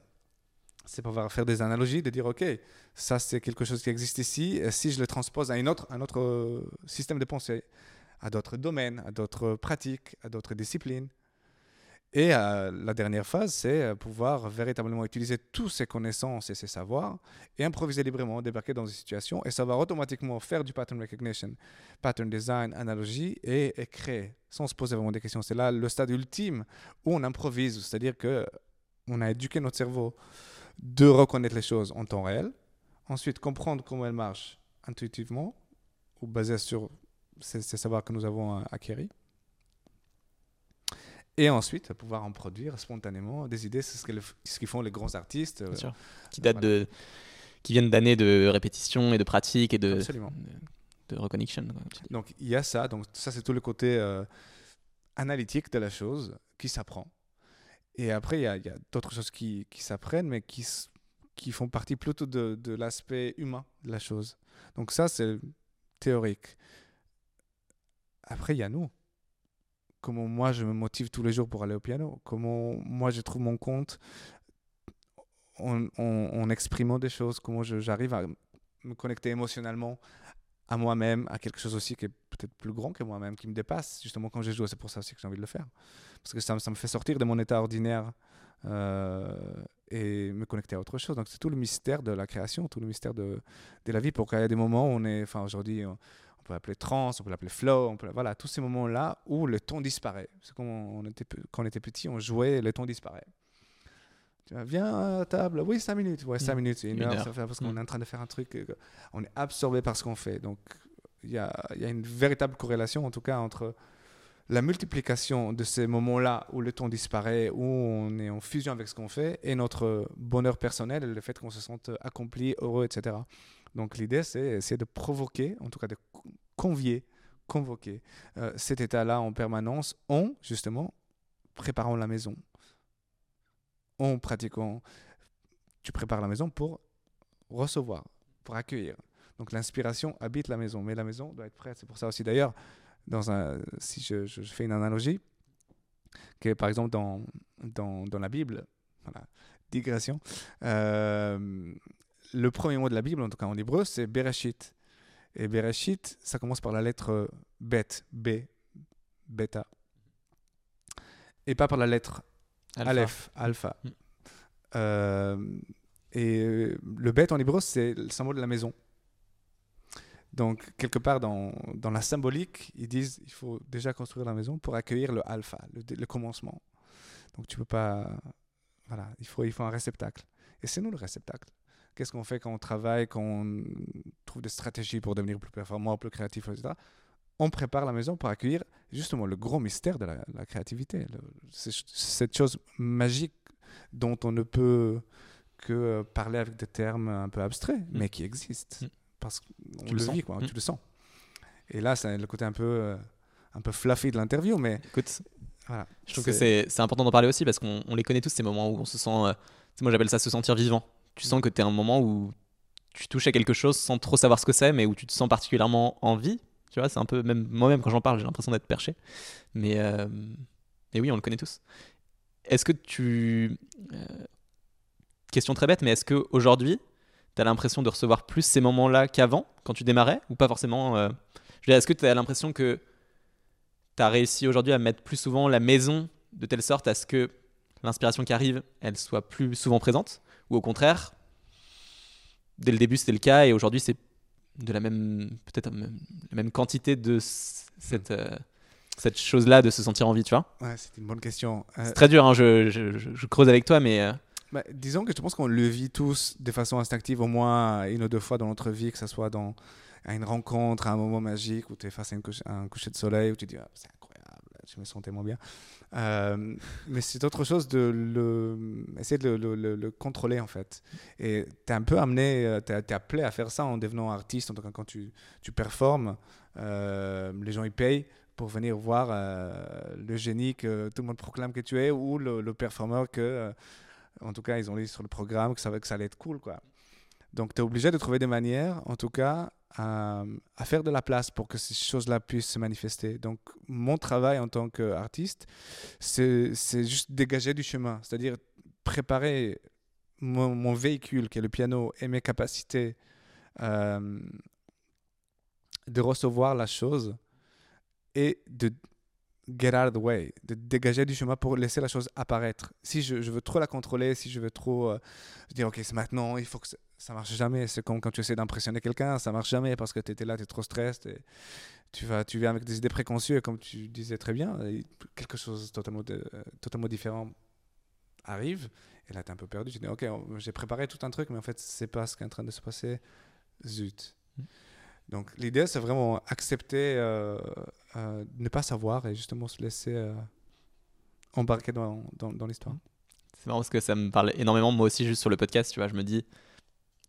pouvoir faire des analogies, de dire, OK, ça c'est quelque chose qui existe ici, si je le transpose à une autre, un autre euh, système de pensée, à d'autres domaines, à d'autres pratiques, à d'autres disciplines. Et euh, la dernière phase, c'est euh, pouvoir véritablement utiliser toutes ces connaissances et ces savoirs et improviser librement, débarquer dans une situation et savoir automatiquement faire du pattern recognition, pattern design, analogie et, et créer sans se poser vraiment des questions. C'est là le stade ultime où on improvise, c'est-à-dire que on a éduqué notre cerveau de reconnaître les choses en temps réel, ensuite comprendre comment elles marchent intuitivement ou basé sur ces, ces savoirs que nous avons euh, acquéris. Et ensuite, pouvoir en produire spontanément des idées, c'est ce, que le- ce qu'ils font les grands artistes. euh, Bien sûr. Qui, datent de, qui viennent d'années de répétition et de pratique et de, Absolument. de, de dis. Donc il y a ça, donc ça c'est tout le côté euh, analytique de la chose qui s'apprend. Et après il y a, a d'autres choses qui, qui s'apprennent, mais qui, qui font partie plutôt de, de l'aspect humain de la chose. Donc ça c'est théorique. Après il y a nous. Comment moi je me motive tous les jours pour aller au piano. Comment moi je trouve mon compte en, exprimant des choses. Comment j'arrive à me connecter émotionnellement à moi-même, à quelque chose aussi qui est peut-être plus grand que moi-même, qui me dépasse, justement quand je joue. C'est pour ça aussi que j'ai envie de le faire. Parce que ça, me- fait sortir de mon état ordinaire euh, et me connecter à autre chose. Donc c'est tout le mystère de la création, tout le mystère de, la vie. Pour qu'il y ait des moments où on est, enfin aujourd'hui, on peut l'appeler trance, on peut l'appeler flow, on peut, voilà, tous ces moments-là où le temps disparaît. C'est comme on était, quand on était petit, on jouait, le temps disparaît. Tu vois, viens à table, oui, 5 minutes, ouais, 5 Mm. minutes, une, Une heure, heure. ça fait- parce qu'on Mm. est en train de faire un truc, euh, on est absorbé par ce qu'on fait. Donc il y a, y a une véritable corrélation, en tout cas, entre la multiplication de ces moments-là où le temps disparaît, où on est en fusion avec ce qu'on fait, et notre bonheur personnel, le fait qu'on se sente accompli, heureux, etc. Donc l'idée, c'est essayer de provoquer, en tout cas de co- convier, convoquer euh, cet état-là en permanence en, justement, préparant la maison, en pratiquant. Tu prépares la maison pour recevoir, pour accueillir. Donc l'inspiration habite la maison, mais la maison doit être prête. C'est pour ça aussi d'ailleurs, dans un, si je, je fais une analogie, que par exemple dans, dans, dans la Bible, voilà, digression, euh, le premier mot de la Bible, en tout cas en hébreu, c'est Bereshit. Et Bereshit, ça commence par la lettre Bet, B, bêta. et pas par la lettre Alpha. Aleph, alpha. Mm. Euh, et euh, le bête en hébreu, c'est le symbole de la maison. Donc, quelque part dans, dans la symbolique, ils disent il faut déjà construire la maison pour accueillir le alpha, le, le commencement. Donc, tu peux pas. Voilà, il faut, il faut un réceptacle. Et c'est nous le réceptacle. Qu'est-ce qu'on fait quand on travaille, quand on trouve des stratégies pour devenir plus performant, plus créatif, etc. On prépare la maison pour accueillir justement le gros mystère de la, la créativité. Le- cette chose magique dont on ne peut que euh, parler avec des termes un peu abstraits, mais qui existent. Mm. Parce qu'on le, le vit, quoi, Mm. tu le sens. Et là, c'est le côté un peu, euh, un peu fluffy de l'interview, mais Écoute, voilà. je trouve que c'est important d'en parler aussi parce qu'on on les connaît tous ces moments où on se sent. euh, moi, j'appelle ça se sentir vivant. Tu sens que tu es un moment où tu touches à quelque chose sans trop savoir ce que c'est, mais où tu te sens particulièrement en vie. Tu vois, c'est un peu. Même moi-même, quand j'en parle, j'ai l'impression d'être perché. Mais, euh, mais oui, on le connaît tous. Est-ce que tu. euh, question très bête, mais est-ce qu'aujourd'hui, tu as l'impression de recevoir plus ces moments-là qu'avant, quand tu démarrais, ou pas forcément euh, Est-ce que tu as l'impression que tu as réussi aujourd'hui à mettre plus souvent la maison de telle sorte à ce que l'inspiration qui arrive, elle soit plus souvent présente? Ou au contraire, dès le début c'était le cas et aujourd'hui c'est de la même, peut-être même- la même quantité de cette, euh, cette chose-là de se sentir en vie, tu vois Ouais, c'est une bonne question. Euh, C'est très dur, hein, je, je- je- je creuse avec toi, mais euh, bah, disons que je pense qu'on le vit tous de façon instinctive au moins une ou deux fois dans notre vie, que ce soit dans, à une rencontre, à un moment magique où tu es face à, une couche- à un coucher de soleil, où tu dis Ah, c'est je me sens tellement bien. Euh, mais c'est autre chose de le, essayer de le, le- le- le contrôler en fait. Et tu es un peu amené, tu es, appelé à faire ça en devenant artiste, en tout cas quand tu, tu performes, euh, les gens ils payent pour venir voir euh, le génie que tout le monde proclame que tu es ou le, performeur que, euh, en tout cas, ils ont lu sur le programme que ça, que ça allait être cool. Quoi. Donc, tu es obligé de trouver des manières, en tout cas, à, faire de la place pour que ces choses-là puissent se manifester. Donc, mon travail en tant qu'artiste, c'est juste dégager du chemin, c'est-à-dire préparer mon, véhicule, qui est le piano, et mes capacités euh, de recevoir la chose et de get out of the way, de dégager du chemin pour laisser la chose apparaître. Si je, je veux trop la contrôler, si je veux trop euh, dire, ok, c'est maintenant, il faut que ça, marche jamais. C'est comme quand tu essaies d'impressionner quelqu'un, ça marche jamais parce que tu étais là, tu es trop stressé, tu, vas, tu viens avec des idées préconçues et comme tu disais très bien, quelque chose totalement, de, totalement différent arrive et là tu es un peu perdu. Tu dis, ok, j'ai préparé tout un truc, mais en fait, c'est pas ce qui est en train de se passer. Zut. Donc l'idée, c'est vraiment accepter, euh, euh, ne pas savoir et justement se laisser euh, embarquer dans, dans, dans l'histoire. c'est marrant parce que ça me parle énormément, moi aussi, juste sur le podcast, tu vois, je me dis,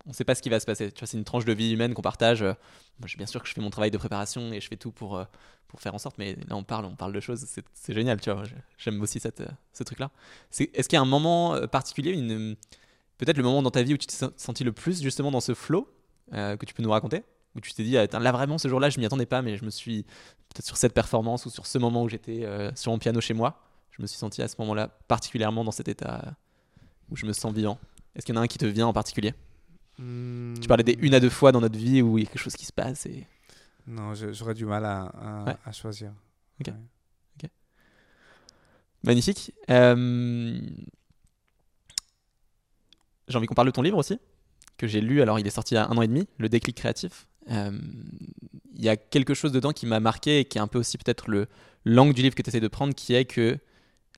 on sait pas ce qui va se passer. Tu vois, c'est une tranche de vie humaine qu'on partage. Euh, Moi, bien sûr que je fais mon travail de préparation et je fais tout pour, euh, pour faire en sorte, mais là, on parle, on parle de choses, c'est génial, tu vois. J'aime aussi cette, euh, ce truc-là. Est-ce qu'il y a un moment particulier, une, peut-être le moment dans ta vie où tu t'es sen- senti le plus justement dans ce flow que tu peux nous raconter? Où tu t'es dit, ah, là vraiment, ce jour-là, je m'y attendais pas, mais je me suis, peut-être sur cette performance ou sur ce moment où j'étais sur mon piano chez moi, je me suis senti à ce moment-là particulièrement dans cet état où je me sens vivant. Est-ce qu'il y en a un qui te vient en particulier? Tu parlais des une à deux fois dans notre vie où il y a quelque chose qui se passe et Non, j'aurais du mal à, à, Ouais. à choisir. Ok. Ouais. magnifique. Euh, J'ai envie qu'on parle de ton livre aussi, que j'ai lu. Alors, il est sorti il y a un an et demi, Le déclic créatif. Euh, Il y a quelque chose dedans qui m'a marqué et qui est un peu aussi peut-être le l'angle du livre que tu essaies de prendre, qui est que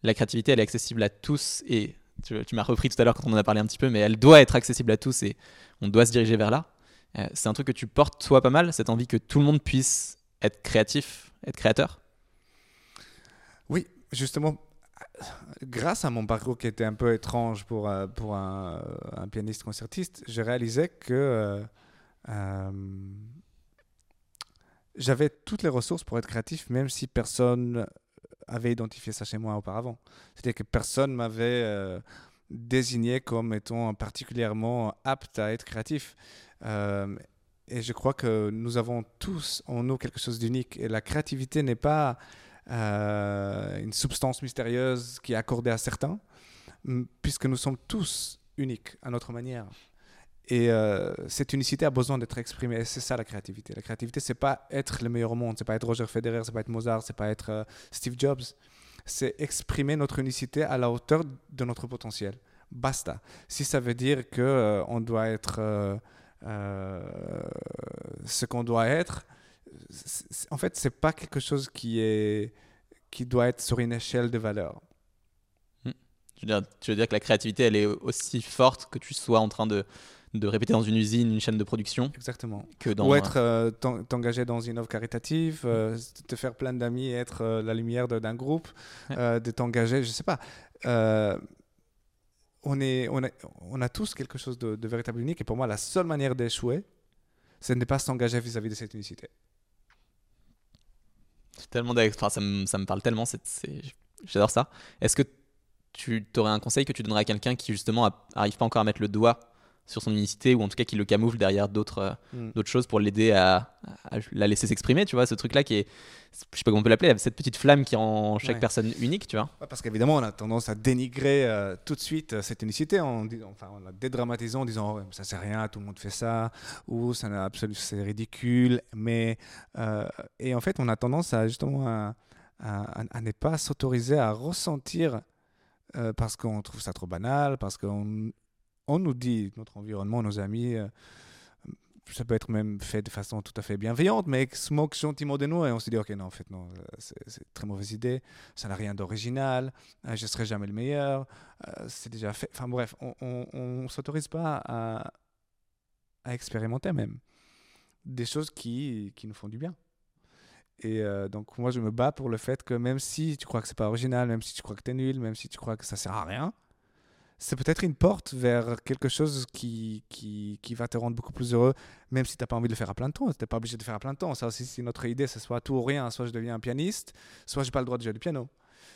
la créativité, elle est accessible à tous et tu, m'as repris tout à l'heure quand on en a parlé un petit peu, mais elle doit être accessible à tous et on doit se diriger vers là. Euh, c'est un truc que tu portes toi pas mal, cette envie que tout le monde puisse être créatif, être créateur? Oui, justement, grâce à mon parcours qui était un peu étrange pour, euh, pour un, un pianiste concertiste, j'ai réalisé que euh, euh, j'avais toutes les ressources pour être créatif, même si personne avait identifié ça chez moi auparavant. C'est-à-dire que personne m'avait euh, désigné comme étant particulièrement apte à être créatif. Euh, et je crois que nous avons tous en nous quelque chose d'unique. Et la créativité n'est pas euh, une substance mystérieuse qui est accordée à certains, puisque nous sommes tous uniques à notre manière. Et euh, cette unicité a besoin d'être exprimée. Et c'est ça la créativité. La créativité, c'est pas être le meilleur au monde, c'est pas être Roger Federer, c'est pas être Mozart, c'est pas être euh, Steve Jobs. c'est exprimer notre unicité à la hauteur de notre potentiel. Basta. Si ça veut dire que euh, on doit être ce qu'on doit être, en fait, c'est pas quelque chose qui est qui doit être sur une échelle de valeur. Hmm. Tu veux dire que la créativité, elle est aussi forte que tu sois en train de de répéter dans une usine, une chaîne de production. Exactement. Que dans Ou être euh, t'engager dans une œuvre caritative, euh, te faire plein d'amis, être euh, la lumière d'un groupe, de t'engager, je sais pas. on, est, on, a, on a tous quelque chose de, de véritable unique et pour moi, la seule manière d'échouer, c'est de ne pas s'engager vis-à-vis de cette unicité. Tellement enfin, ça, me, ça me parle tellement, j'adore ça. Est-ce que tu aurais un conseil que tu donnerais à quelqu'un qui justement n'arrive pas encore à mettre le doigt sur son unicité ou en tout cas qui le camoufle derrière d'autres euh, mm. d'autres choses pour l'aider à, la laisser s'exprimer tu vois ce truc là qui est je sais pas comment on peut l'appeler cette petite flamme qui rend chaque personne unique tu vois parce qu'évidemment on a tendance à dénigrer euh, tout de suite euh, cette unicité en, enfin on la dédramatisant en disant ça sert à rien tout le monde fait ça ou ça n'a absolument c'est ridicule mais et en fait on a tendance à justement à, à ne pas s'autoriser à ressentir parce qu'on trouve ça trop banal, parce qu'on on nous dit, notre environnement, nos amis, euh, ça peut être même fait de façon tout à fait bienveillante, mais se moque gentiment de nous et on se dit, ok, non, en fait, non, euh, c'est très mauvaise idée, ça n'a rien d'original, euh, je ne serai jamais le meilleur, c'est déjà fait. Enfin bref, on ne s'autorise pas à, à, expérimenter même des choses qui, qui nous font du bien. Et donc moi, je me bats pour le fait que même si tu crois que c'est pas original, même si tu crois que tu es nul, même si tu crois que ça sert à rien, c'est peut-être une porte vers quelque chose qui, qui, qui, va te rendre beaucoup plus heureux, même si tu n'as pas envie de le faire à plein temps. Tu n'es pas obligé de le faire à plein temps. Ça aussi, c'est notre idée, c'est soit tout ou rien. Soit je deviens un pianiste, soit je n'ai pas le droit de jouer du piano.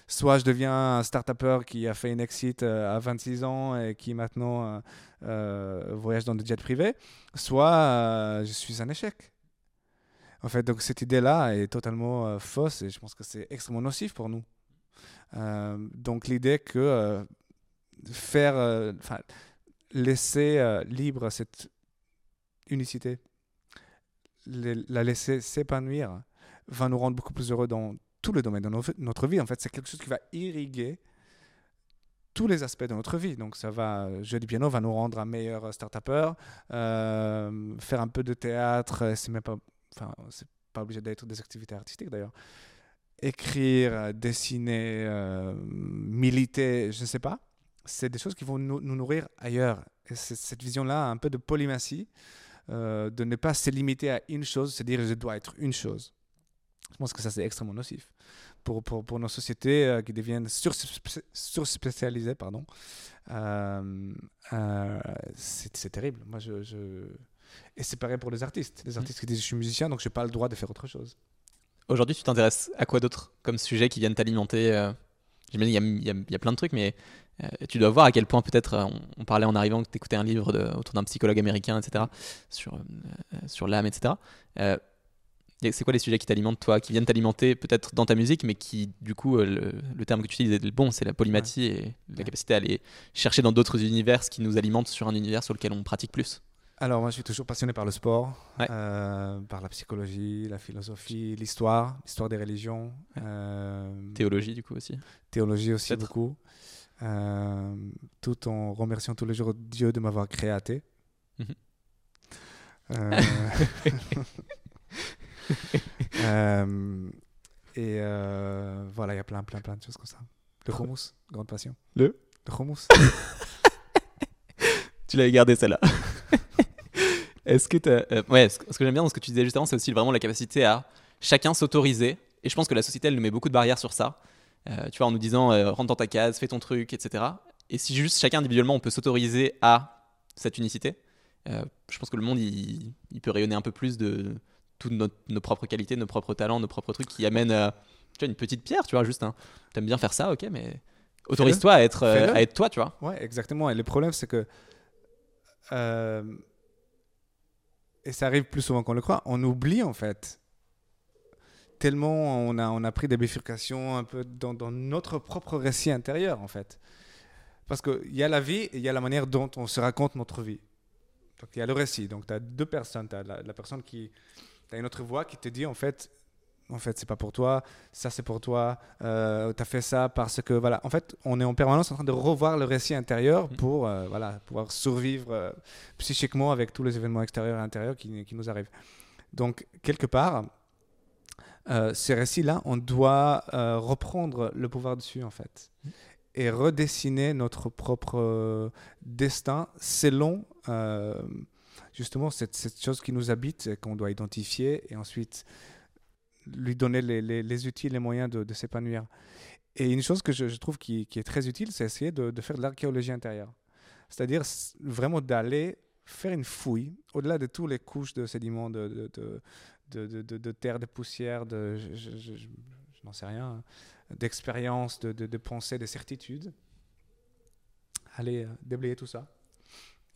Soit je deviens un start-upper qui a fait une exit euh, à 26 ans et qui maintenant euh, euh, voyage dans des jets privés, soit je suis un échec. En fait, donc cette idée-là est totalement fausse et je pense que c'est extrêmement nocif pour nous. donc l'idée que faire, euh, enfin, laisser euh, libre cette unicité, la laisser s'épanouir, va nous rendre beaucoup plus heureux dans tous les domaines de notre vie. En fait, c'est quelque chose qui va irriguer tous les aspects de notre vie. Donc, ça va, jouer du piano va nous rendre un meilleur start-upper. Euh, faire un peu de théâtre, c'est même pas, enfin, c'est pas obligé d'être des activités artistiques d'ailleurs. Écrire, dessiner, militer, je ne sais pas c'est des choses qui vont nous, nourrir ailleurs. Et cette vision-là, un peu de polymatie, euh, de ne pas se limiter à une chose, c'est dire je dois être une chose. Je pense que ça, c'est extrêmement nocif pour, pour, pour nos sociétés euh, qui deviennent surspécialisées. pardon. Euh, c'est terrible. Moi, je, je... Et c'est pareil pour les artistes. Les artistes qui disent je suis musicien, donc je n'ai pas le droit de faire autre chose. Aujourd'hui, tu t'intéresses à quoi d'autre comme sujet qui viennent t'alimenter J'imagine qu'il y, y, a plein de trucs, mais euh, tu dois voir à quel point peut-être, euh, on, parlait en arrivant que tu écoutais un livre de, autour d'un psychologue américain, etc., sur, euh, sur l'âme, etc. c'est quoi les sujets qui t'alimentent, toi, qui viennent t'alimenter peut-être dans ta musique, mais qui, du coup, le, terme que tu utilises est le bon, c'est la polymathie et la capacité à aller chercher dans d'autres univers ce qui nous alimente sur un univers sur lequel on pratique plus alors moi je suis toujours passionné par le sport, par la psychologie, la philosophie, l'histoire, l'histoire des religions. Théologie du coup aussi. Théologie aussi beaucoup. Euh, tout en remerciant tous les jours Dieu de m'avoir créé mhm. euh, <laughs> <laughs> euh, et voilà, il y a plein, plein, plein de choses comme ça. Le hummus, grande passion. Le? Le hummus. <laughs> tu l'avais gardé celle-là. Est-ce que ouais, ce que j'aime bien dans ce que tu disais juste avant, c'est aussi vraiment la capacité à chacun s'autoriser. Et je pense que la société, elle nous met beaucoup de barrières sur ça. Euh, tu vois, en nous disant euh, rentre dans ta case, fais ton truc, etc. Et si juste chacun individuellement on peut s'autoriser à cette unicité, euh, je pense que le monde il, peut rayonner un peu plus de toutes nos, propres qualités, nos propres talents, nos propres trucs qui amènent tu vois, une petite pierre, tu vois, juste. Hein. T'aimes bien faire ça, ok, mais autorise-toi à être, à être toi, tu vois. Ouais, exactement. Et le problème, c'est que. Et ça arrive plus souvent qu'on le croit, on oublie en fait tellement on a, on a pris des bifurcations un peu dans, notre propre récit intérieur, en fait. Parce qu'il y a la vie et il y a la manière dont on se raconte notre vie. Donc il y a le récit. Donc tu as deux personnes. Tu as la, personne qui. Tu as une autre voix qui te dit, en fait, en fait, c'est pas pour toi, ça c'est pour toi, euh, tu as fait ça parce que, voilà. En fait, on est en permanence en train de revoir le récit intérieur mm. pour, euh, voilà, pouvoir survivre euh, psychiquement avec tous les événements extérieurs et intérieurs qui, qui nous arrivent. Donc, quelque part, ces récits-là, on doit reprendre le pouvoir dessus, en fait. Mm. Et redessiner notre propre destin selon justement cette, cette, chose qui nous habite, qu'on doit identifier et ensuite lui donner les, les, les, outils, les moyens de, de s'épanouir. Et une chose que je, trouve qui, qui, est très utile, c'est essayer de, de faire de l'archéologie intérieure. C'est-à-dire vraiment d'aller faire une fouille, au-delà de toutes les couches de sédiments, de, de, de terre, de poussière, de, je, n'en sais rien, hein, d'expérience, de, pensée, de certitude. Aller euh, déblayer tout ça.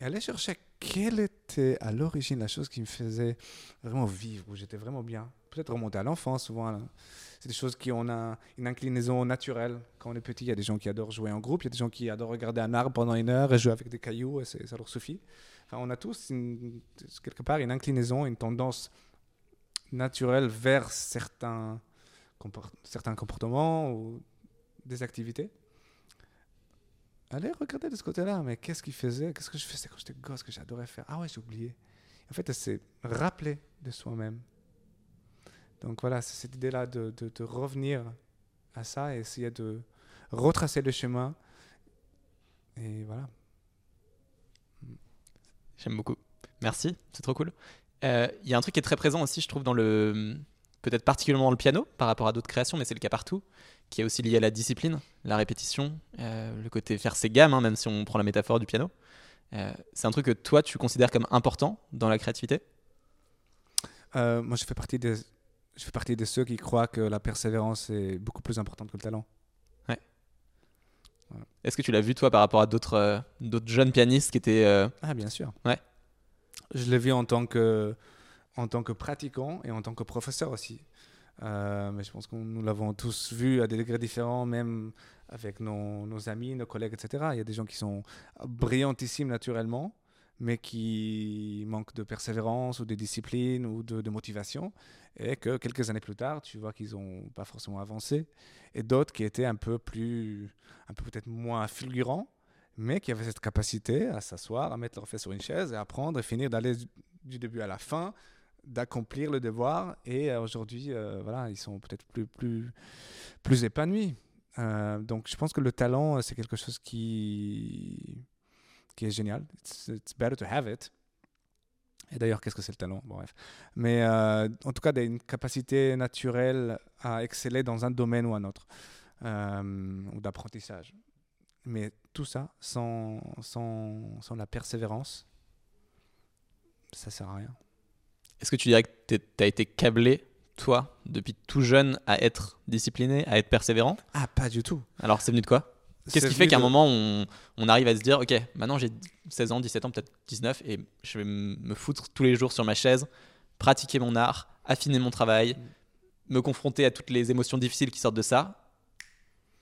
Et aller chercher quelle était à l'origine la chose qui me faisait vraiment vivre, où j'étais vraiment bien peut-être remonter à l'enfance souvent. C'est des choses qui ont une inclinaison naturelle. Quand on est petit, il y a des gens qui adorent jouer en groupe, il y a des gens qui adorent regarder un arbre pendant une heure et jouer avec des cailloux, ça leur suffit. Enfin, on a tous quelque part une inclinaison, une tendance naturelle vers certains, certains comportements ou des activités. Allez regarder de ce côté-là, mais qu'est-ce qu'il faisait? Qu'est-ce que je faisais quand j'étais gosse que j'adorais faire? Ah ouais, j'ai oublié. En fait, c'est rappeler de soi-même donc voilà, c'est cette idée-là de, de, revenir à ça et essayer de retracer le chemin. Et voilà. J'aime beaucoup. Merci, c'est trop cool. Euh, il y a un truc qui est très présent aussi, je trouve, dans le. Peut-être particulièrement dans le piano par rapport à d'autres créations, mais c'est le cas partout, qui est aussi lié à la discipline, la répétition, euh, le côté faire ses gammes, hein, même si on prend la métaphore du piano. Euh, c'est un truc que toi, tu considères comme important dans la créativité? Moi, je fais partie des, je fais partie de ceux qui croient que la persévérance est beaucoup plus importante que le talent. Ouais. Est-ce que tu l'as vu, toi, par rapport à d'autres euh, d'autres jeunes pianistes qui étaient. Euh, ah, bien sûr. Ouais. Je l'ai vu en tant, que, en tant que pratiquant et en tant que professeur aussi. Euh, mais je pense que nous l'avons tous vu à des degrés différents, même avec nos, nos, amis, nos collègues, etc. Il y a des gens qui sont brillantissimes naturellement, mais qui manquent de persévérance ou de discipline ou de, motivation, et que quelques années plus tard, tu vois qu'ils n'ont pas forcément avancé, et d'autres qui étaient un peu plus, un peu peut-être moins fulgurants, mais qui avaient cette capacité à s'asseoir, à mettre leur fait sur une chaise et apprendre et finir d'aller du début à la fin, d'accomplir le devoir, et euh, aujourd'hui, euh, voilà, ils sont peut-être plus, plus, plus épanouis. Euh, donc je pense que le talent, c'est quelque chose qui qui est génial. It's, better to have it. Et d'ailleurs, qu'est-ce que c'est le talent? Bon, bref. Mais euh, en tout cas, une capacité naturelle à exceller dans un domaine ou un autre, euh, ou d'apprentissage. Mais tout ça, sans, sans, sans, la persévérance, ça sert à rien. Est-ce que tu dirais que tu as été câblé, toi, depuis tout jeune, à être discipliné, à être persévérant? Ah, pas du tout. Alors, c'est venu de quoi? Qu'est-ce qui fait qu'à un moment, on, on, arrive à se dire, ok, maintenant j'ai 16 ans, 17 ans, peut-être 19, et je vais me foutre tous les jours sur ma chaise, pratiquer mon art, affiner mon travail, me confronter à toutes les émotions difficiles qui sortent de ça,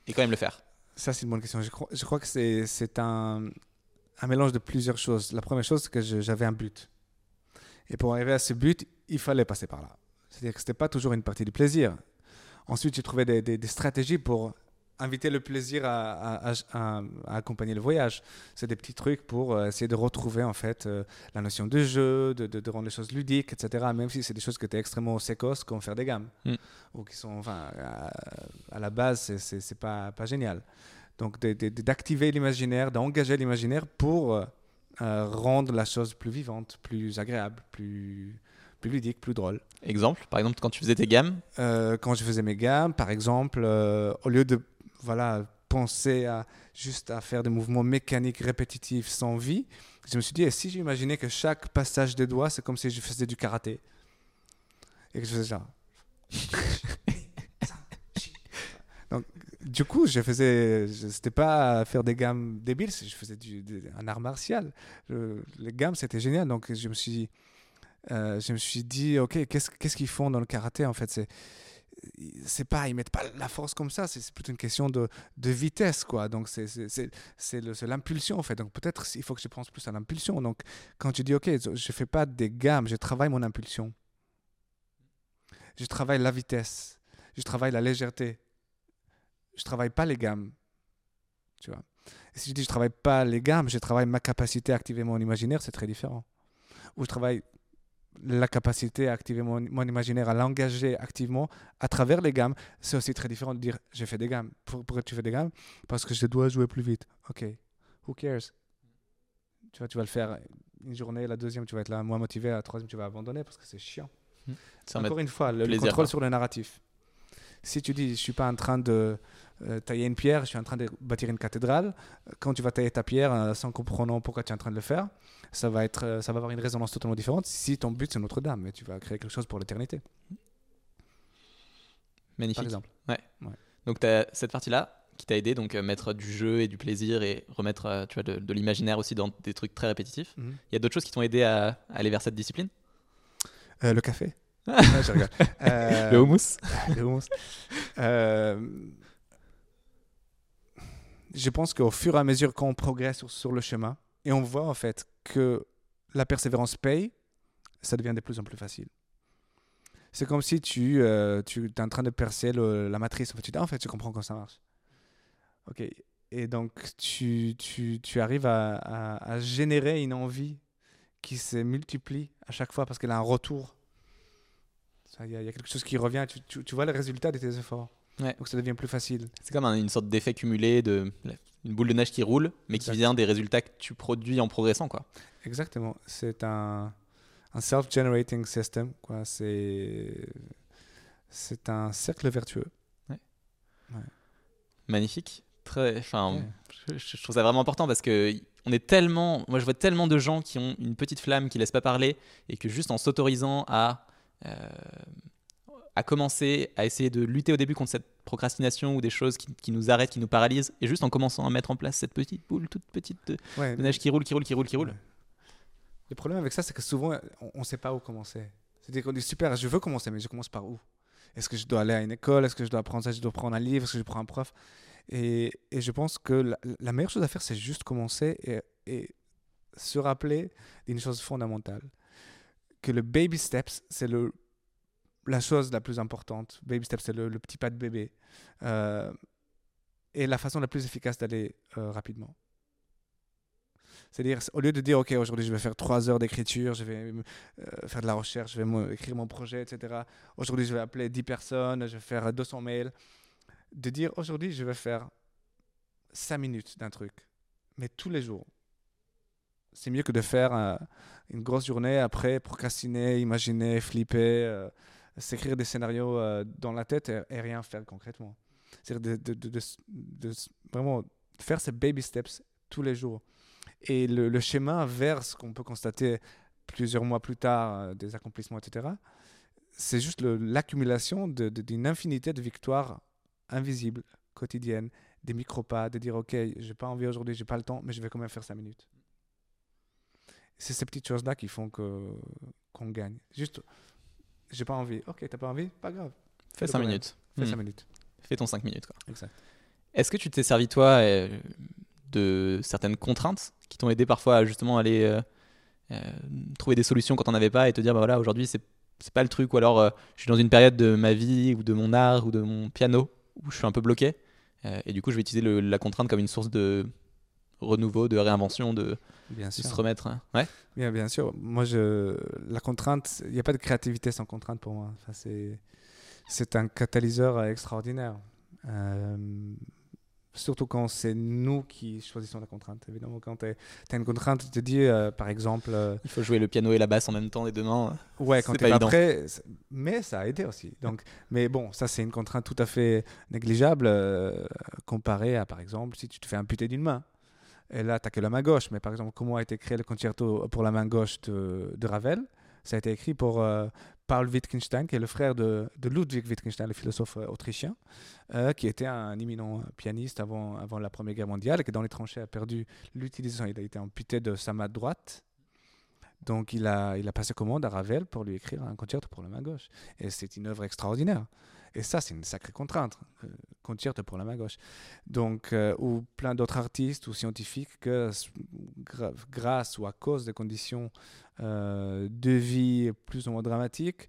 et quand même le faire Ça, c'est une bonne question. Je crois, je crois que c'est un, un, mélange de plusieurs choses. La première chose, c'est que j'avais un but. Et pour arriver à ce but, il fallait passer par là. C'est-à-dire que ce n'était pas toujours une partie du plaisir. Ensuite, j'ai trouvé des, des, des stratégies pour inviter le plaisir à, accompagner le voyage. C'est des petits trucs pour euh, essayer de retrouver en fait euh, la notion de jeu, de, rendre les choses ludiques, etc. Même si c'est des choses qui étaient extrêmement sécos, comme faire des gammes, mm. ou qui sont, enfin, à, la base, c'est pas, pas génial. Donc d'activer l'imaginaire, d'engager l'imaginaire pour euh, rendre la chose plus vivante, plus agréable, plus plus ludique, plus drôle. Exemple, par exemple, quand tu faisais tes gammes? Quand je faisais mes gammes, par exemple, au lieu de voilà, penser à juste à faire des mouvements mécaniques répétitifs sans vie, je me suis dit, et si j'imaginais que chaque passage des doigts, c'est comme si je faisais du karaté Et que je faisais ça. <laughs> Donc, du coup, je faisais, c'était pas faire des gammes débiles, je faisais du, un art martial. les gammes, c'était génial. Donc, je me suis, euh, je me suis dit, ok, qu'est-ce qu'est-ce qu'ils font dans le karaté en fait? C'est c'est pas, ils mettent pas la force comme ça, c'est plutôt une question de, de vitesse, quoi. Donc, c'est l'impulsion, en fait. Donc, peut-être il faut que je pense plus à l'impulsion. Donc, quand tu dis, OK, je fais pas des gammes, je travaille mon impulsion. Je travaille la vitesse. Je travaille la légèreté. Je travaille pas les gammes. Tu vois. Si je dis je travaille pas les gammes, je travaille ma capacité à activer mon imaginaire, c'est très différent. Ou je travaille la capacité à activer mon, mon imaginaire, à l'engager activement à travers les gammes, c'est aussi très différent de dire j'ai fait des gammes. Pourquoi tu fais des gammes? Parce que je dois jouer plus vite. Ok, who cares? Tu vois, tu vas le faire une journée, la deuxième, tu vas être là moins motivé, la troisième, tu vas abandonner parce que c'est chiant. Ça Encore une fois, le, le contrôle sur le narratif. Si tu dis, je suis pas en train de euh, tailler une pierre, je suis en train de bâtir une cathédrale, quand tu vas tailler ta pierre euh, sans comprendre pourquoi tu es en train de le faire, ça va, être, euh, ça va avoir une résonance totalement différente si ton but c'est Notre-Dame, mais tu vas créer quelque chose pour l'éternité, Magnifique. par exemple. Donc tu as cette partie-là qui t'a aidé, donc euh, mettre du jeu et du plaisir et remettre euh, tu vois, de, de l'imaginaire aussi dans des trucs très répétitifs. Mhm. Il y a d'autres choses qui t'ont aidé à, à aller vers cette discipline? Euh, le café. Ouais, je rigole. <laughs> Euh, Le houmous Le. Euh, je pense qu'au fur et à mesure qu'on progresse sur, sur le chemin, et on voit en fait que la persévérance paye, ça devient de plus en plus facile. C'est comme si tu, euh, tu es en train de percer le- la matrice. En fait, tu dis, ah, en fait, je comprends comment ça marche. Ok. Et donc, tu, tu, tu arrives à, à- à générer une envie qui se multiplie à chaque fois parce qu'elle a un retour. Il y, a- il y a quelque chose qui revient. Tu, tu- tu vois le résultat de tes efforts. Ouais. Donc, ça devient plus facile. C'est comme un- une sorte d'effet cumulé, de, une boule de neige qui roule, mais qui vient des résultats que tu produis en progressant. Quoi. Exactement. C'est un, un self-generating system. Quoi. C'est, c'est un cercle vertueux. Magnifique. Très, enfin, je, je trouve ça vraiment important parce que on est tellement, moi je vois tellement de gens qui ont une petite flamme qui laissent pas parler et que juste en s'autorisant à à commencer à essayer de lutter au début contre cette procrastination ou des choses qui, qui nous arrêtent, qui nous paralysent, et juste en commençant à mettre en place cette petite boule, toute petite de, Ouais. de neige qui roule, qui roule, qui roule, qui roule. Ouais. Le problème avec ça, c'est que souvent, on ne sait pas où commencer. C'est-à-dire qu'on dit super, je veux commencer, mais je commence par où? Est-ce que je dois aller à une école? Est-ce que je dois apprendre ça? Je dois prendre un livre? Est-ce que je prends un prof? Et, et je pense que la, la meilleure chose à faire, c'est juste commencer et, et se rappeler d'une chose fondamentale. Que le baby steps, c'est le, la chose la plus importante. Baby steps, c'est le, petit pas de bébé. Euh, et la façon la plus efficace d'aller euh, rapidement. C'est-à-dire, au lieu de dire, OK, aujourd'hui, je vais faire trois heures d'écriture, je vais euh, faire de la recherche, je vais écrire mon projet, etc. Aujourd'hui, je vais appeler 10 personnes, je vais faire 200 mails. De dire, aujourd'hui, je vais faire 5 minutes d'un truc, mais tous les jours. C'est mieux que de faire euh, une grosse journée, après procrastiner, imaginer, flipper, euh, s'écrire des scénarios euh, dans la tête et, rien faire concrètement. C'est-à-dire de, vraiment faire ces baby steps tous les jours. Et le, le schéma vers ce qu'on peut constater plusieurs mois plus tard, euh, des accomplissements, etc., c'est juste l'accumulation d'une infinité de victoires invisibles, quotidiennes, des micro-pas, de dire, OK, j'ai pas envie aujourd'hui, j'ai pas le temps, mais je vais quand même faire 5 minutes. C'est ces petites choses-là qui font que qu'on gagne. Juste, j'ai pas envie. OK, t'as pas envie? Pas grave. Fais Le 5 problème. minutes. Fais. 5 minutes. Fais ton 5 minutes. Quoi. Exact. Est-ce que tu t'es servi, toi, euh, de certaines contraintes qui t'ont aidé parfois à justement aller euh, euh, trouver des solutions quand on n'avait pas et te dire, bah voilà, aujourd'hui, c'est c'est pas le truc, ou alors euh, je suis dans une période de ma vie ou de mon art ou de mon piano où je suis un peu bloqué, et du coup, je vais utiliser le- la contrainte comme une source de renouveau, de réinvention, de, Bien de sûr. se remettre. hein. Ouais, Bien, bien sûr. Moi, je, la contrainte, il n'y a pas de créativité sans contrainte pour moi. Enfin, c'est, c'est un catalyseur euh, extraordinaire. Euh, surtout quand c'est nous qui choisissons la contrainte. Évidemment, quand tu as une contrainte, tu te dis, euh, par exemple, euh, il faut jouer le piano et la basse en même temps, les deux mains. ouais, quand tu pas es prêt, mais ça a aidé aussi. Donc, mais bon, ça, c'est une contrainte tout à fait négligeable euh, comparée à, par exemple, si tu te fais amputer d'une main. Tu n'as que la main gauche. Mais par exemple, comment a été créé le concerto pour la main gauche de, Ravel? Ça a été écrit pour euh, Paul Wittgenstein, qui est le frère de, de Ludwig Wittgenstein, le philosophe euh, autrichien, euh, qui était un éminent pianiste avant, avant la Première Guerre mondiale et qui, dans les tranchées, a perdu l'utilisation. Il a été amputé de sa main droite. Donc, il a, il a passé commande à Ravel pour lui écrire un concerto pour la main gauche. Et c'est une œuvre extraordinaire. Et ça, c'est une sacrée contrainte, euh, concerto pour la main gauche. Donc, euh, ou plein d'autres artistes ou scientifiques que, grâce ou à cause des conditions euh, de vie plus ou moins dramatiques,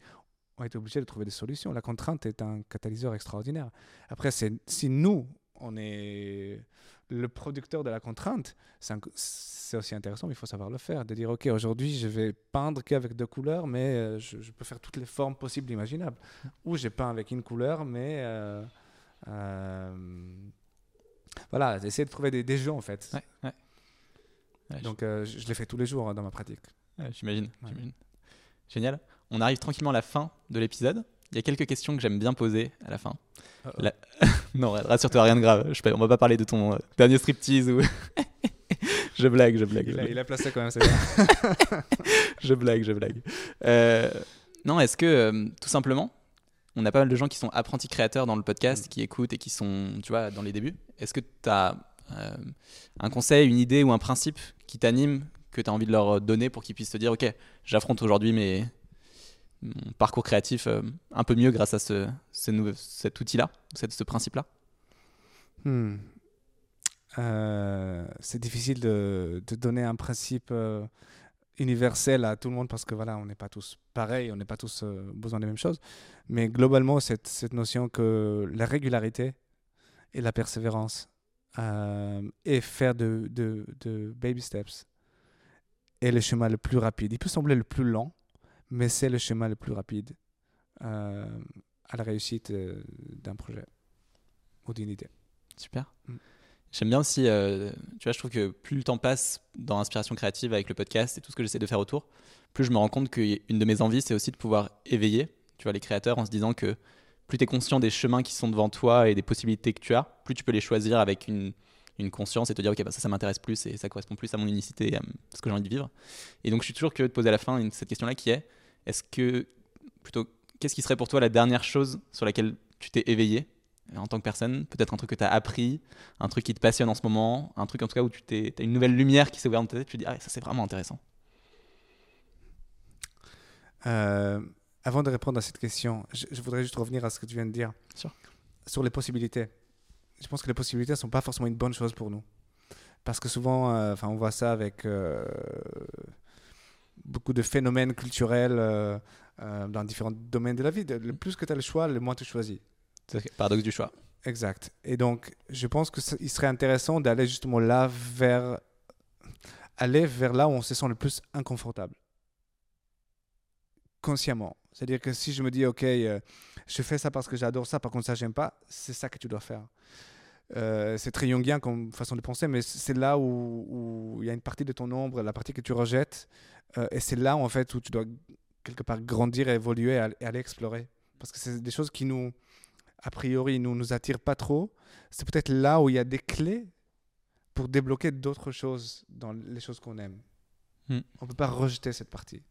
ont été obligés de trouver des solutions. La contrainte est un catalyseur extraordinaire. Après, si nous, on est le producteur de la contrainte, c'est aussi intéressant, mais il faut savoir le faire. De dire, OK, aujourd'hui, je vais peindre qu'avec deux couleurs, mais euh, je, peux faire toutes les formes possibles imaginables. Ou j'ai peint avec une couleur, mais... Euh, euh, voilà, essayer de trouver des, jeux, en fait. Donc, je, je, les fais tous les jours hein, dans ma pratique. J'imagine. Génial. On arrive tranquillement à la fin de l'épisode. Il y a quelques questions que j'aime bien poser à la fin. <laughs> non, rassure-toi, rien de grave. Je... On va pas parler de ton euh, dernier striptease ou. <laughs> je blague, je blague. Il, a, placé quand même, c'est bien. <laughs> je blague, je blague. Euh, non, est-ce que, euh, tout simplement, on a pas mal de gens qui sont apprentis créateurs dans le podcast, mm. qui écoutent et qui sont, tu vois, dans les débuts. Est-ce que tu as un conseil, une idée ou un principe qui t'anime, que tu as envie de leur donner pour qu'ils puissent te dire, OK, j'affronte aujourd'hui mes, mon parcours créatif euh, un peu mieux grâce à ce, cet outil-là, ce principe-là hmm. euh, C'est difficile de, donner un principe euh, universel à tout le monde parce que voilà, on n'est pas tous pareils, on n'est pas tous besoin des mêmes choses. Mais globalement, cette, cette notion que la régularité et la persévérance et faire de, de baby steps est le chemin le plus rapide. Il peut sembler le plus lent, mais c'est le chemin le plus rapide euh, à la réussite euh, d'un projet ou d'une idée. Super. Mm. J'aime bien aussi, euh, tu vois, je trouve que plus le temps passe dans l'inspiration créative avec le podcast et tout ce que j'essaie de faire autour, plus je me rends compte qu'une de mes envies, c'est aussi de pouvoir éveiller, tu vois, les créateurs en se disant que plus tu es conscient des chemins qui sont devant toi et des possibilités que tu as, plus tu peux les choisir avec une, une conscience et te dire, ok, bah, ça, ça m'intéresse plus et ça correspond plus à mon unicité et à ce que j'ai envie de vivre. Et donc, je suis toujours curieux de poser à la fin cette question-là qui est, est-ce que, plutôt, qu'est-ce qui serait pour toi la dernière chose sur laquelle tu t'es éveillé euh, en tant que personne? Peut-être un truc que tu as appris, un truc qui te passionne en ce moment, un truc en tout cas où tu as une nouvelle lumière qui s'est ouverte dans ta tête, tu te dis, ah, ça c'est vraiment intéressant. Euh, avant de répondre à cette question, je, voudrais juste revenir à ce que tu viens de dire sur les possibilités. Je pense que les possibilités ne sont pas forcément une bonne chose pour nous. Parce que souvent, euh, enfin, on voit ça avec beaucoup de phénomènes culturels euh, euh, dans différents domaines de la vie. Le plus que tu as le choix, le moins tu choisis. Paradoxe du choix. Exact. Et donc, je pense qu'il serait intéressant d'aller justement là vers aller vers là où on se sent le plus inconfortable. Consciemment. C'est-à-dire que si je me dis, OK, euh, je fais ça parce que j'adore ça, par contre ça, j'aime pas, c'est ça que tu dois faire. C'est très jungien comme façon de penser, mais c'est là où il y a une partie de ton ombre, la partie que tu rejettes, euh, et c'est là, en fait, où tu dois quelque part grandir, évoluer et aller explorer. Parce que c'est des choses qui nous, a priori, nous nous attirent pas trop. C'est peut-être là où il y a des clés pour débloquer d'autres choses dans les choses qu'on aime. Hmm. On peut pas rejeter cette partie.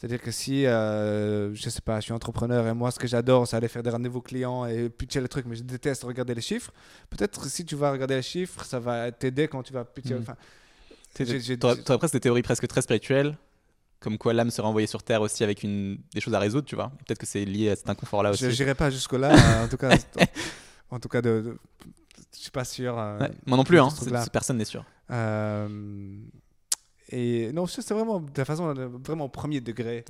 C'est-à-dire que si, euh, je sais pas, je suis entrepreneur et moi, ce que j'adore, c'est aller faire des rendez-vous clients et pitcher le truc, mais je déteste regarder les chiffres. Peut-être si tu vas regarder les chiffres, ça va t'aider quand tu vas pitcher. Hmm. Enfin, tu as presque des théories presque très spirituelles comme quoi l'âme sera envoyée sur Terre aussi avec une... des choses à résoudre, tu vois. Peut-être que c'est lié à cet inconfort-là aussi. Je n'irai pas jusque-là, <laughs> en tout cas. en tout cas, de, je suis pas sûr. Euh, moi non plus, hein, personne n'est sûr. Euh, et non, c'est vraiment de façon vraiment au premier degré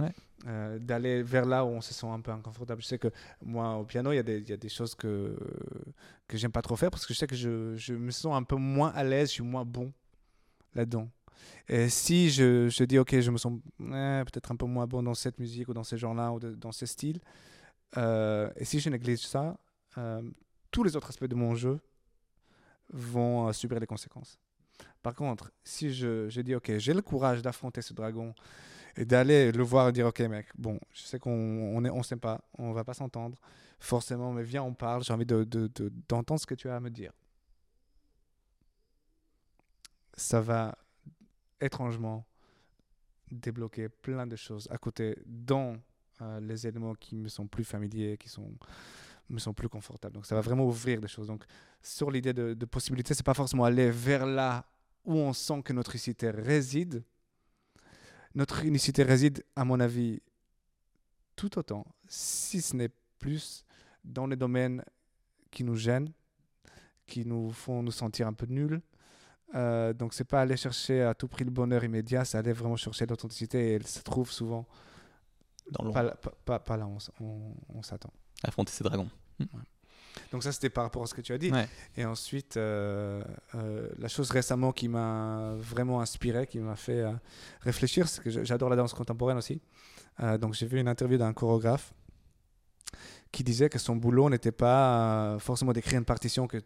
euh, d'aller vers là où on se sent un peu inconfortable. Je sais que moi, au piano, il y, y, a des choses que, que j'aime pas trop faire parce que je sais que je, je me sens un peu moins à l'aise, je suis moins bon là-dedans. Et si je, je, dis, ok, je me sens peut-être un peu moins bon dans cette musique ou dans ce genre-là ou dans ce style, euh, et si je néglige ça, euh, tous les autres aspects de mon jeu vont euh, subir les conséquences. Par contre, si je, dis, ok, j'ai le courage d'affronter ce dragon et d'aller le voir et dire, ok, mec, bon, je sais qu'on on on s'aime pas, on va pas s'entendre, forcément, mais viens, on parle, j'ai envie d'entendre de, de, ce que tu as à me dire. Ça va étrangement débloquer plein de choses à côté, dont euh, les éléments qui me sont plus familiers, qui sont, me sont plus confortables. Donc ça va vraiment ouvrir des choses. Donc sur l'idée de, de possibilité, c'est pas forcément aller vers là où on sent que notre unicité réside. Notre unicité réside, à mon avis, tout autant, si ce n'est plus, dans les domaines qui nous gênent, qui nous font nous sentir un peu nuls, euh, donc, c'est pas aller chercher à tout prix le bonheur immédiat, c'est aller vraiment chercher l'authenticité et elle se trouve souvent dans le Pas, là- pas- pas- pas là, on, on- on s'attend. affronter ces dragons. Donc ça, c'était par rapport à ce que tu as dit. Ouais. Et ensuite, euh, euh, la chose récemment qui m'a vraiment inspiré, qui m'a fait euh, réfléchir, c'est que j'adore la danse contemporaine aussi. Donc j'ai vu une interview d'un chorégraphe qui disait que son boulot n'était pas forcément d'écrire une partition que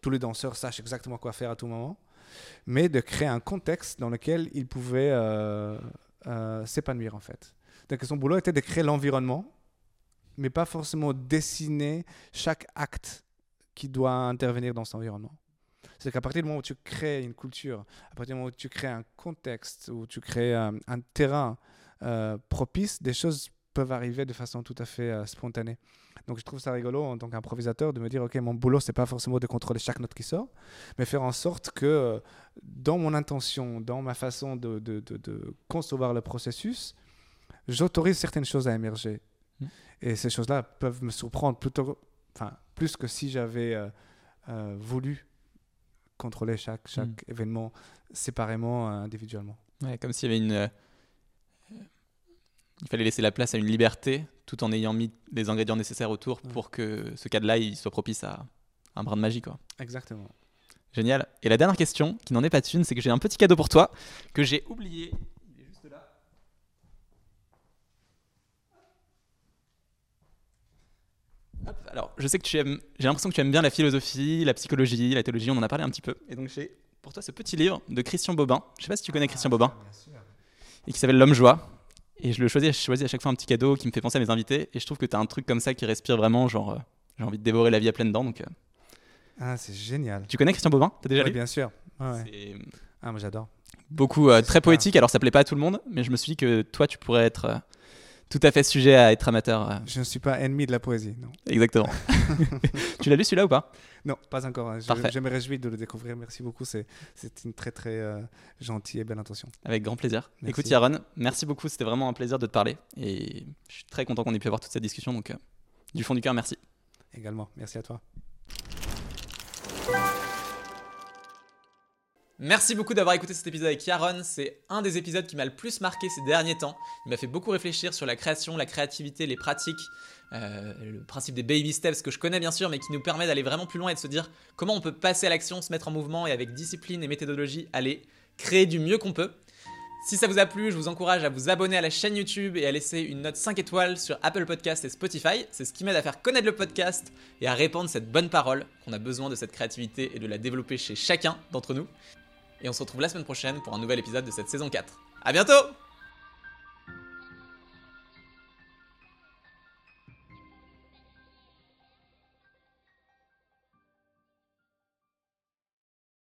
tous les danseurs sachent exactement quoi faire à tout moment, mais de créer un contexte dans lequel ils pouvaient s'épanouir en fait. Donc son boulot était de créer l'environnement, mais pas forcément dessiner chaque acte qui doit intervenir dans cet environnement. C'est qu'à partir du moment où tu crées une culture, à partir du moment où tu crées un contexte, où tu crées euh, un terrain euh, propice, des choses peuvent arriver de façon tout à fait euh, spontanée. Donc je trouve ça rigolo en tant qu'improvisateur de me dire, ok, mon boulot, c'est pas forcément de contrôler chaque note qui sort, mais faire en sorte que dans mon intention, dans ma façon de concevoir le processus, j'autorise certaines choses à émerger. Mm. Et ces choses-là peuvent me surprendre plutôt, enfin, plus que si j'avais euh, euh, voulu contrôler chaque, chaque Mm. événement séparément, euh, individuellement. Ouais, comme s'il y avait une. Il fallait laisser la place à une liberté tout en ayant mis les ingrédients nécessaires autour Ouais. pour que ce cas-là il soit propice à un brin de magie. Quoi. Exactement. Génial. Et la dernière question, qui n'en est pas une, c'est que j'ai un petit cadeau pour toi que j'ai oublié. Il est juste là. Hop, Alors, je sais que tu aimes. J'ai l'impression que tu aimes bien la philosophie, la psychologie, la théologie. On en a parlé un petit peu. Et donc j'ai pour toi ce petit livre de Christian Bobin. Je sais pas si tu connais Christian Bobin et qui s'appelle L'homme joie. Et je le choisis, je choisis à chaque fois un petit cadeau qui me fait penser à mes invités. Et je trouve que tu as un truc comme ça qui respire vraiment, genre, euh, j'ai envie de dévorer la vie à pleines dents. Donc, euh, Ah, c'est génial. tu connais Christian Bobin? T'as déjà Oui, lu? bien sûr. Ouais. C'est Ah, moi j'adore. beaucoup euh, très poétique. Alors ça plaît pas à tout le monde, mais je me suis dit que toi, tu pourrais être euh, tout à fait sujet à être amateur. euh, Je ne suis pas ennemi de la poésie, non. exactement. <laughs> tu l'as lu celui-là ou pas? Non, pas encore. Je, Parfait. je me réjouis de le découvrir. Merci beaucoup. C'est, c'est une très, très euh, gentille et belle intention. Avec grand plaisir. Merci. Écoute Yaron, merci beaucoup. C'était vraiment un plaisir de te parler et je suis très content qu'on ait pu avoir toute cette discussion. Donc euh, du fond du cœur, merci. Également. Merci à toi. Merci beaucoup d'avoir écouté cet épisode avec Yaron. C'est un des épisodes qui m'a le plus marqué ces derniers temps. Il m'a fait beaucoup réfléchir sur la création, la créativité, les pratiques, euh, le principe des baby steps que je connais bien sûr, mais qui nous permet d'aller vraiment plus loin et de se dire comment on peut passer à l'action, se mettre en mouvement et avec discipline et méthodologie aller créer du mieux qu'on peut. Si ça vous a plu, je vous encourage à vous abonner à la chaîne YouTube et à laisser une note 5 étoiles sur Apple Podcast et Spotify. C'est ce qui m'aide à faire connaître le podcast et à répandre cette bonne parole qu'on a besoin de cette créativité et de la développer chez chacun d'entre nous. Et on se retrouve la semaine prochaine pour un nouvel épisode de cette saison 4. À bientôt